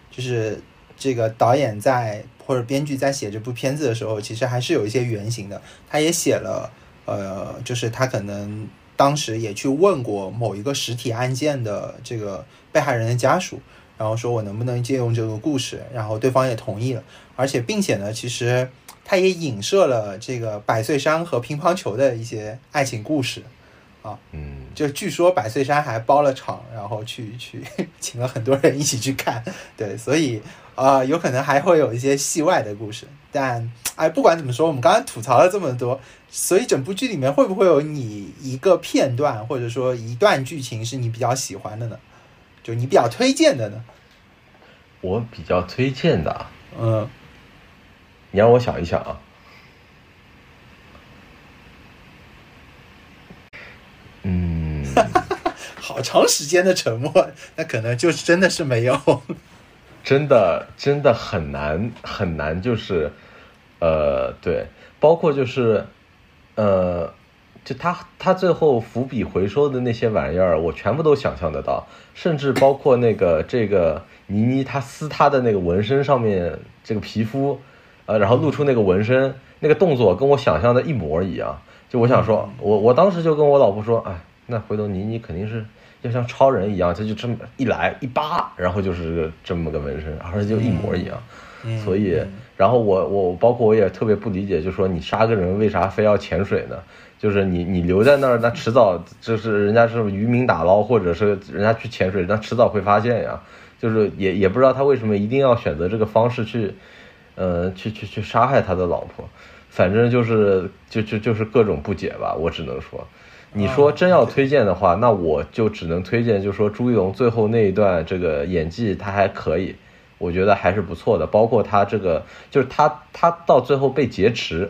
就是这个导演在或者编剧在写这部片子的时候，其实还是有一些原型的。他也写了，呃，就是他可能当时也去问过某一个实体案件的这个被害人的家属，然后说我能不能借用这个故事，然后对方也同意了，而且并且呢，其实。他也影射了这个百岁山和乒乓球的一些爱情故事，啊，嗯，就据说百岁山还包了场，然后去 去请了很多人一起去看，对，所以啊，有可能还会有一些戏外的故事。但哎，不管怎么说，我们刚刚吐槽了这么多，所以整部剧里面会不会有你一个片段或者说一段剧情是你比较喜欢的呢？就你比较推荐的呢？我比较推荐的，嗯。你让我想一想啊，嗯，好长时间的沉默，那可能就是真的是没有，真的真的很难很难，就是呃，对，包括就是呃，就他他最后伏笔回收的那些玩意儿，我全部都想象得到，甚至包括那个这个倪妮她撕她的那个纹身上面这个皮肤。呃，然后露出那个纹身，那个动作跟我想象的一模一样。就我想说，我我当时就跟我老婆说，哎，那回头你你肯定是要像超人一样，他就这么一来一扒，然后就是这么个纹身，而且就一模一样。所以，然后我我包括我也特别不理解，就说你杀个人为啥非要潜水呢？就是你你留在那儿，那迟早就是人家是渔民打捞，或者是人家去潜水，那迟早会发现呀。就是也也不知道他为什么一定要选择这个方式去。呃，去去去杀害他的老婆，反正就是就就就是各种不解吧。我只能说，你说真要推荐的话，那我就只能推荐，就是说朱一龙最后那一段这个演技他还可以，我觉得还是不错的。包括他这个，就是他他到最后被劫持，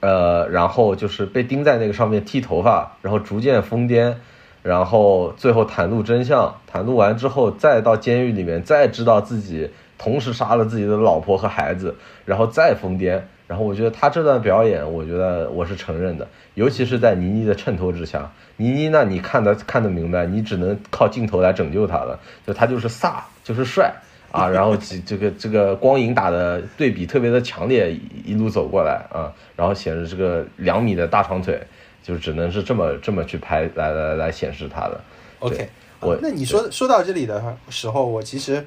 呃，然后就是被钉在那个上面剃头发，然后逐渐疯癫，然后最后袒露真相，袒露完之后再到监狱里面再知道自己。同时杀了自己的老婆和孩子，然后再疯癫，然后我觉得他这段表演，我觉得我是承认的，尤其是在倪妮的衬托之下，倪妮那你看得看得明白，你只能靠镜头来拯救他了，就他就是飒，就是帅啊，然后这这个这个光影打的对比特别的强烈，一路走过来啊，然后显示这个两米的大长腿，就只能是这么这么去拍来来来显示他的。OK，我那你说说到这里的时候，我其实。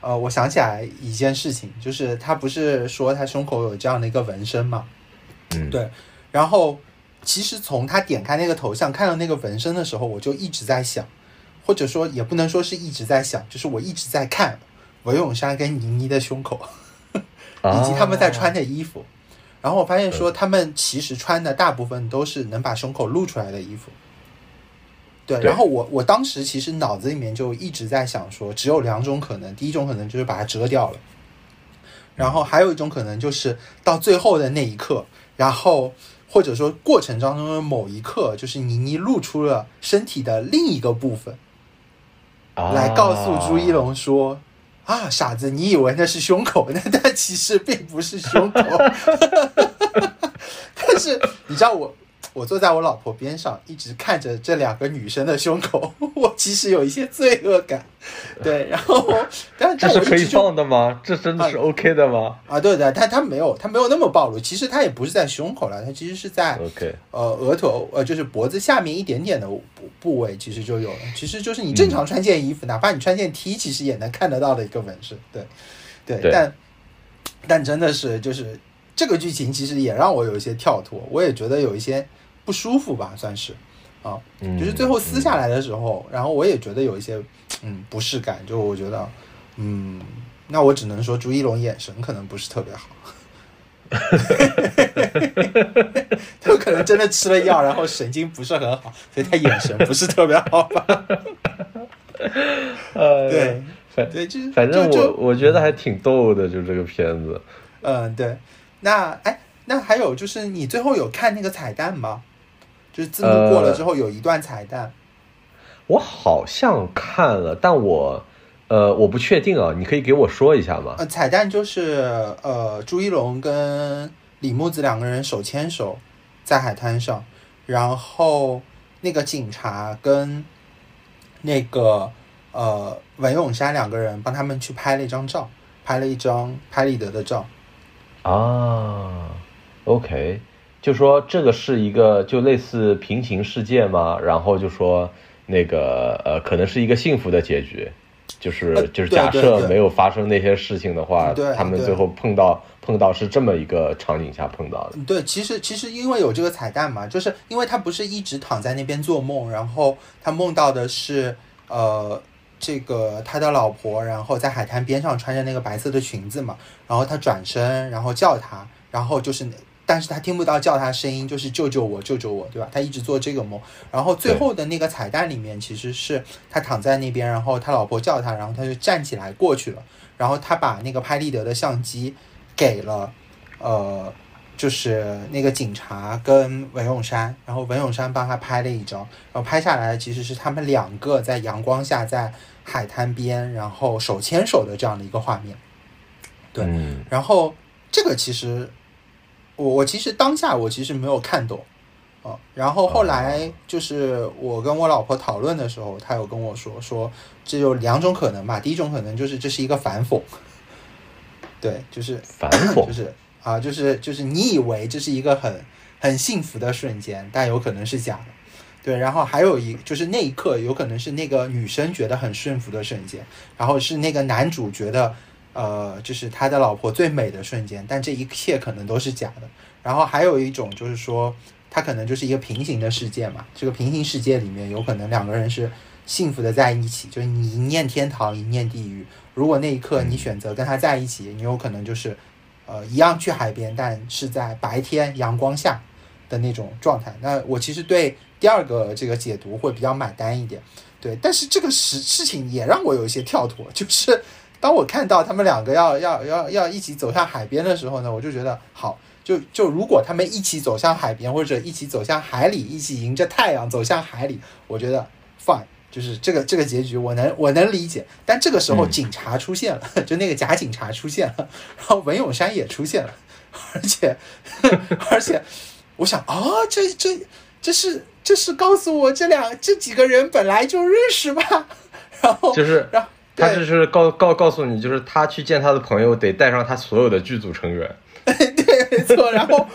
呃，我想起来一件事情，就是他不是说他胸口有这样的一个纹身嘛？嗯，对。然后，其实从他点开那个头像看到那个纹身的时候，我就一直在想，或者说也不能说是一直在想，就是我一直在看文咏珊跟倪妮的胸口，以及他们在穿的衣服。然后我发现说，他们其实穿的大部分都是能把胸口露出来的衣服。对，然后我我当时其实脑子里面就一直在想说，只有两种可能，第一种可能就是把它遮掉了，然后还有一种可能就是到最后的那一刻，然后或者说过程当中的某一刻，就是倪妮露出了身体的另一个部分，来告诉朱一龙说：“啊，傻子，你以为那是胸口，那但其实并不是胸口。”但是你知道我。我坐在我老婆边上，一直看着这两个女生的胸口，我其实有一些罪恶感。对，然后但这是可以放的吗？这真的是 OK 的吗？啊，对的，他他没有他没有那么暴露，其实他也不是在胸口了，他其实是在 OK 呃额头呃就是脖子下面一点点的部部位，其实就有了。其实就是你正常穿件衣服，哪怕你穿件 T，其实也能看得到的一个纹身。对，对，但但真的是就是这个剧情其实也让我有一些跳脱，我也觉得有一些。不舒服吧，算是，啊，就是最后撕下来的时候，然后我也觉得有一些，嗯，不适感，就我觉得，嗯，那我只能说朱一龙眼神可能不是特别好，他可能真的吃了药，然后神经不是很好，所以他眼神不是特别好吧？呃，对，反对，就是反正我我觉得还挺逗的，就这个片子，嗯，对，那哎，那还有就是你最后有看那个彩蛋吗？就是字幕过了之后有一段彩蛋，我好像看了，但我呃我不确定啊，你可以给我说一下吗？呃，彩蛋就是呃朱一龙跟李木子两个人手牵手在海滩上，然后那个警察跟那个呃文咏珊两个人帮他们去拍了一张照，拍了一张拍立得的照。啊，OK。就说这个是一个就类似平行世界吗？然后就说那个呃，可能是一个幸福的结局，就是就是假设没有发生那些事情的话，他们最后碰到碰到是这么一个场景下碰到的。对，其实其实因为有这个彩蛋嘛，就是因为他不是一直躺在那边做梦，然后他梦到的是呃这个他的老婆，然后在海滩边上穿着那个白色的裙子嘛，然后他转身然后叫他，然后就是。但是他听不到叫他声音，就是救救我，救救我，对吧？他一直做这个梦，然后最后的那个彩蛋里面，其实是他躺在那边，然后他老婆叫他，然后他就站起来过去了，然后他把那个拍立得的相机给了，呃，就是那个警察跟文咏珊，然后文咏珊帮他拍了一张，然后拍下来的其实是他们两个在阳光下在海滩边，然后手牵手的这样的一个画面，对，然后这个其实。我我其实当下我其实没有看懂，啊，然后后来就是我跟我老婆讨论的时候，她有跟我说说这有两种可能吧，第一种可能就是这是一个反讽，对，就是反讽，就是啊，就是就是你以为这是一个很很幸福的瞬间，但有可能是假的，对，然后还有一就是那一刻有可能是那个女生觉得很幸福的瞬间，然后是那个男主觉得。呃，就是他的老婆最美的瞬间，但这一切可能都是假的。然后还有一种就是说，他可能就是一个平行的世界嘛。这个平行世界里面有可能两个人是幸福的在一起，就是你一念天堂，一念地狱。如果那一刻你选择跟他在一起，你有可能就是呃一样去海边，但是在白天阳光下的那种状态。那我其实对第二个这个解读会比较买单一点，对。但是这个事事情也让我有一些跳脱，就是。当我看到他们两个要要要要一起走向海边的时候呢，我就觉得好，就就如果他们一起走向海边，或者一起走向海里，一起迎着太阳走向海里，我觉得 fine，就是这个这个结局我能我能理解。但这个时候警察出现了，就那个假警察出现了，然后文咏珊也出现了，而且 而且我想啊，这这这是这是告诉我这两这几个人本来就认识吧？然后就是然后。他就是告告告诉你，就是他去见他的朋友得带上他所有的剧组成员。对，没错。然后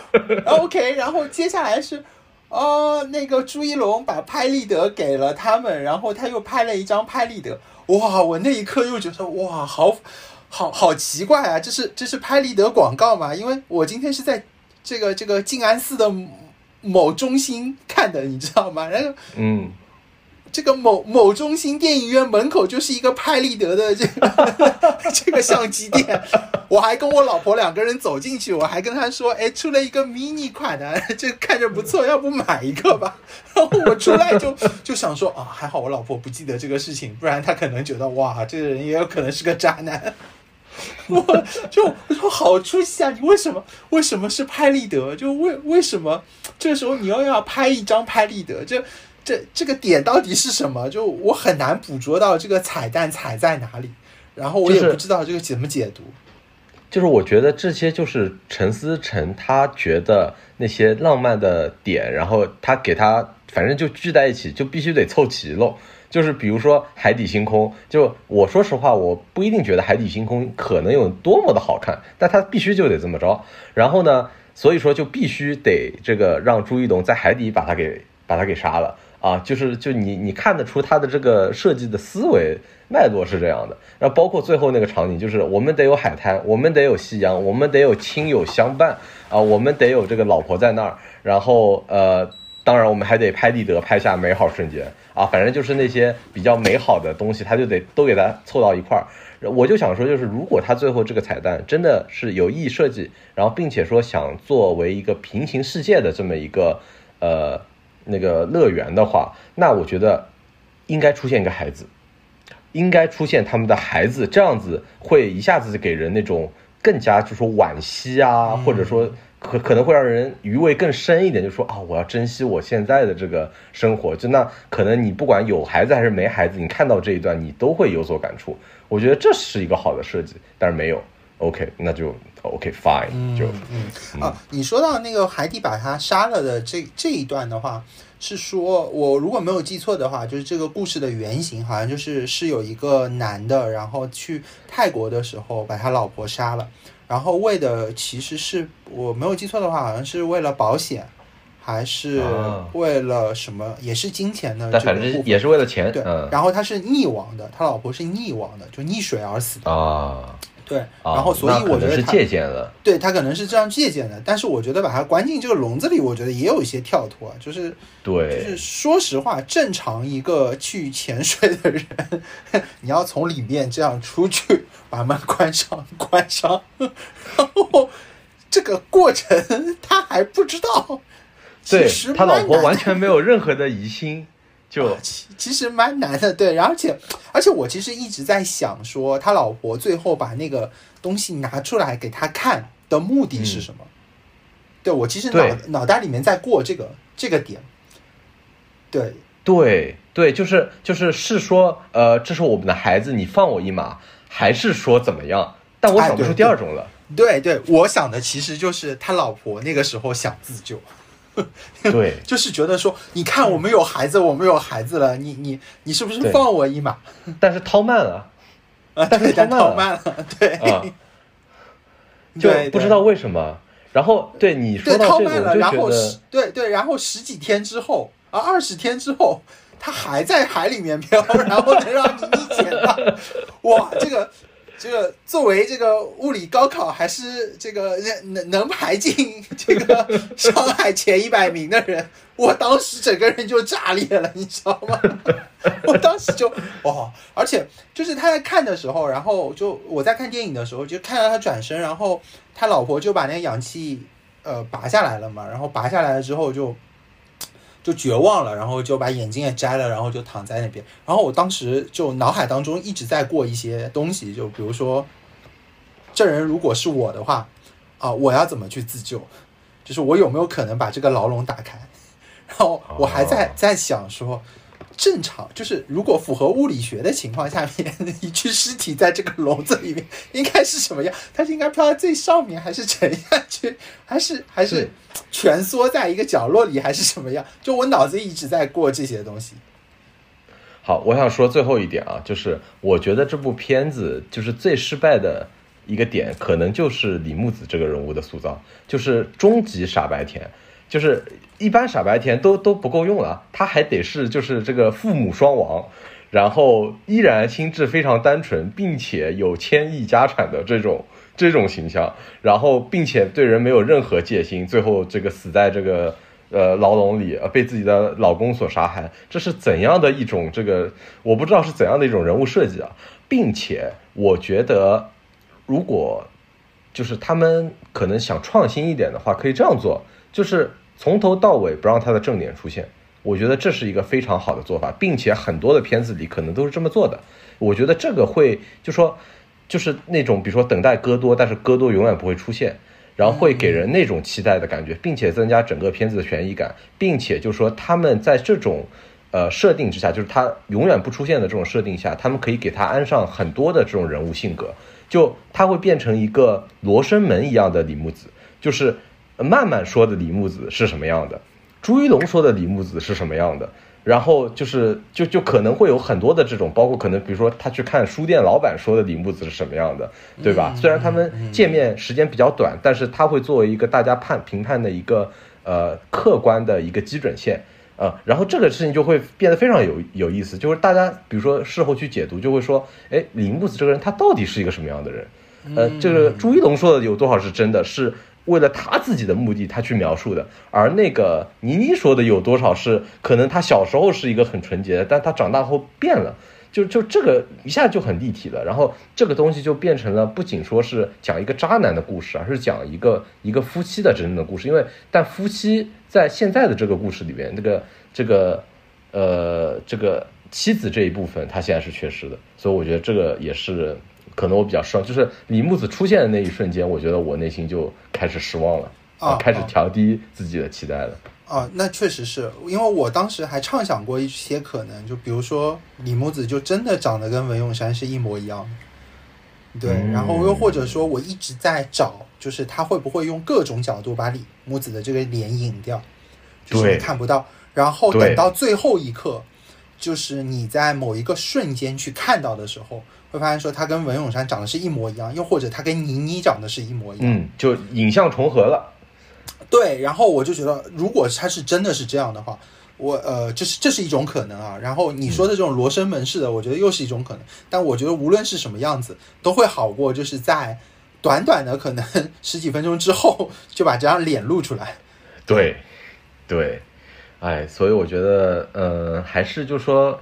，OK，然后接下来是，哦，那个朱一龙把拍立得给了他们，然后他又拍了一张拍立得。哇，我那一刻又觉得哇，好好好奇怪啊！这是这是拍立得广告嘛？因为我今天是在这个这个静安寺的某中心看的，你知道吗？然后，嗯。这个某某中心电影院门口就是一个拍立得的这个 这个相机店，我还跟我老婆两个人走进去，我还跟她说：“哎，出了一个 mini 款的，这看着不错，要不买一个吧？”然后 我出来就就想说：“啊，还好我老婆不记得这个事情，不然她可能觉得哇，这个人也有可能是个渣男。”我就我说好出息啊！你为什么为什么是拍立得？就为为什么这时候你又要拍一张拍立得？就。这这个点到底是什么？就我很难捕捉到这个彩蛋踩在哪里，然后我也不知道这个怎么解读。就是我觉得这些就是陈思诚他觉得那些浪漫的点，然后他给他反正就聚在一起，就必须得凑齐喽。就是比如说海底星空，就我说实话，我不一定觉得海底星空可能有多么的好看，但他必须就得这么着。然后呢，所以说就必须得这个让朱一龙在海底把他给把他给杀了啊！就是就你你看得出他的这个设计的思维脉络是这样的。然后包括最后那个场景，就是我们得有海滩，我们得有夕阳，我们得有亲友相伴啊，我们得有这个老婆在那儿，然后呃。当然，我们还得拍立得，拍下美好瞬间啊！反正就是那些比较美好的东西，他就得都给他凑到一块儿。我就想说，就是如果他最后这个彩蛋真的是有意设计，然后并且说想作为一个平行世界的这么一个呃那个乐园的话，那我觉得应该出现一个孩子，应该出现他们的孩子，这样子会一下子给人那种更加就说惋惜啊，或者说。可可能会让人余味更深一点，就说啊，我要珍惜我现在的这个生活。就那可能你不管有孩子还是没孩子，你看到这一段你都会有所感触。我觉得这是一个好的设计，但是没有。OK，那就 OK fine，就嗯啊，你说到那个海底把他杀了的这这一段的话，是说我如果没有记错的话，就是这个故事的原型好像就是是有一个男的，然后去泰国的时候把他老婆杀了。然后为的其实是我没有记错的话，好像是为了保险，还是为了什么？也是金钱的，但反正也是为了钱。对，然后他是溺亡的，他老婆是溺亡的，就溺水而死的啊。对，然后所以我觉得是借鉴了，对他可能是这样借鉴的，但是我觉得把它关进这个笼子里，我觉得也有一些跳脱，就是对，就是说实话，正常一个去潜水的人，你要从里面这样出去，把门关上，关上，然后这个过程 他还不知道，对他老婆完全没有任何的疑心。就其其实蛮难的，对，而且而且我其实一直在想说，他老婆最后把那个东西拿出来给他看的目的是什么？对我其实脑脑袋里面在过这个这个点，对对对，就是就是是说，呃，这是我们的孩子，你放我一马，还是说怎么样？但我想不出第二种了。对对，我想的其实就是他老婆那个时候想自救。对，就是觉得说，你看我们有孩子，我们有孩子了，你你你是不是放我一马？但是掏慢了，啊，但是掏慢了，对，就不知道为什么。然后对你说到这个，然后十对对，然后十几天之后啊，二十天之后，他还在海里面漂，然后能让你理解他，哇，这个。这个作为这个物理高考还是这个能能排进这个上海前一百名的人，我当时整个人就炸裂了，你知道吗？我当时就哇，而且就是他在看的时候，然后就我在看电影的时候，就看到他转身，然后他老婆就把那个氧气呃拔下来了嘛，然后拔下来了之后就。就绝望了，然后就把眼镜也摘了，然后就躺在那边。然后我当时就脑海当中一直在过一些东西，就比如说，这人如果是我的话，啊，我要怎么去自救？就是我有没有可能把这个牢笼打开？然后我还在在想说。正常就是，如果符合物理学的情况下面，一具尸体在这个笼子里面应该是什么样？它是应该飘在最上面，还是沉下去，还是还是蜷缩在一个角落里，还是什么样？就我脑子一直在过这些东西。好，我想说最后一点啊，就是我觉得这部片子就是最失败的一个点，可能就是李木子这个人物的塑造，就是终极傻白甜。就是一般傻白甜都都不够用了，他还得是就是这个父母双亡，然后依然心智非常单纯，并且有千亿家产的这种这种形象，然后并且对人没有任何戒心，最后这个死在这个呃牢笼里，被自己的老公所杀害，这是怎样的一种这个我不知道是怎样的一种人物设计啊，并且我觉得如果就是他们可能想创新一点的话，可以这样做。就是从头到尾不让他的正脸出现，我觉得这是一个非常好的做法，并且很多的片子里可能都是这么做的。我觉得这个会就说，就是那种比如说等待戈多，但是戈多永远不会出现，然后会给人那种期待的感觉，并且增加整个片子的悬疑感，并且就说他们在这种呃设定之下，就是他永远不出现的这种设定下，他们可以给他安上很多的这种人物性格，就他会变成一个罗生门一样的李木子，就是慢慢说的李木子是什么样的，朱一龙说的李木子是什么样的。然后就是就就可能会有很多的这种，包括可能比如说他去看书店老板说的李木子是什么样的，对吧？虽然他们见面时间比较短，但是他会作为一个大家判评判的一个呃客观的一个基准线啊。然后这个事情就会变得非常有有意思，就是大家比如说事后去解读，就会说，哎，李木子这个人他到底是一个什么样的人？呃，这个朱一龙说的有多少是真的？是。为了他自己的目的，他去描述的，而那个倪妮说的有多少是可能他小时候是一个很纯洁的，但他长大后变了，就就这个一下就很立体了。然后这个东西就变成了不仅说是讲一个渣男的故事，而是讲一个一个夫妻的真正的故事。因为但夫妻在现在的这个故事里面，那个这个呃这个妻子这一部分，他现在是缺失的，所以我觉得这个也是。可能我比较失望，就是李木子出现的那一瞬间，我觉得我内心就开始失望了啊，开始调低自己的期待了啊。那确实是因为我当时还畅想过一些可能，就比如说李木子就真的长得跟文咏珊是一模一样的，对。然后又或者说我一直在找，就是他会不会用各种角度把李木子的这个脸隐掉，就是看不到。然后等到最后一刻，就是你在某一个瞬间去看到的时候。会发现说他跟文咏珊长得是一模一样，又或者他跟倪妮长得是一模一样，嗯，就影像重合了。对，然后我就觉得，如果他是真的是这样的话，我呃，这是这是一种可能啊。然后你说的这种罗生门式的，我觉得又是一种可能。但我觉得无论是什么样子，都会好过就是在短短的可能十几分钟之后 就把这张脸露出来。对，对，哎，所以我觉得，呃，还是就说。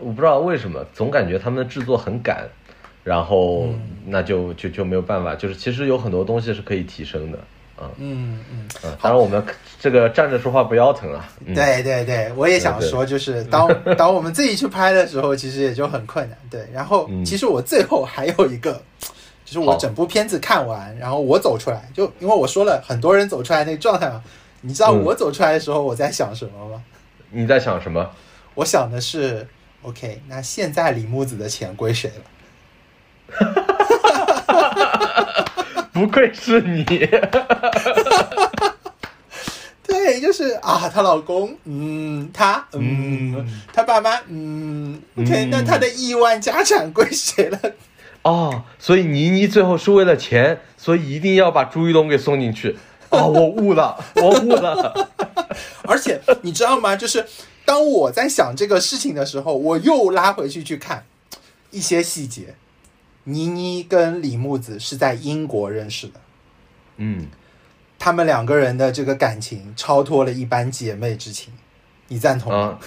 我不知道为什么，总感觉他们的制作很赶，然后那就就就没有办法，就是其实有很多东西是可以提升的，啊，嗯嗯。嗯，当然我们这个站着说话不腰疼啊，对对对，我也想说，就是当当我们自己去拍的时候，其实也就很困难，对，然后其实我最后还有一个，就是我整部片子看完，然后我走出来，就因为我说了很多人走出来那个状态嘛，你知道我走出来的时候我在想什么吗？你在想什么？我想的是。OK，那现在李木子的钱归谁了？不愧是你，对，就是啊，她老公，嗯，她，嗯，她爸妈，嗯，OK，那她的亿万家产归谁了？哦，所以倪妮最后是为了钱，所以一定要把朱一龙给送进去。哦，我悟了，我悟了。而且你知道吗？就是。当我在想这个事情的时候，我又拉回去去看一些细节。倪妮跟李木子是在英国认识的，嗯，他们两个人的这个感情超脱了一般姐妹之情，你赞同吗？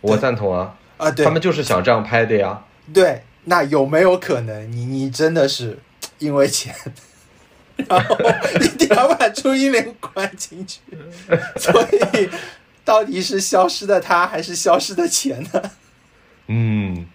我赞同啊！啊，对，他们就是想这样拍的呀。对，那有没有可能倪妮真的是因为钱，然后一定要把朱一莲关进去，所以？到底是消失的他，还是消失的钱呢？嗯，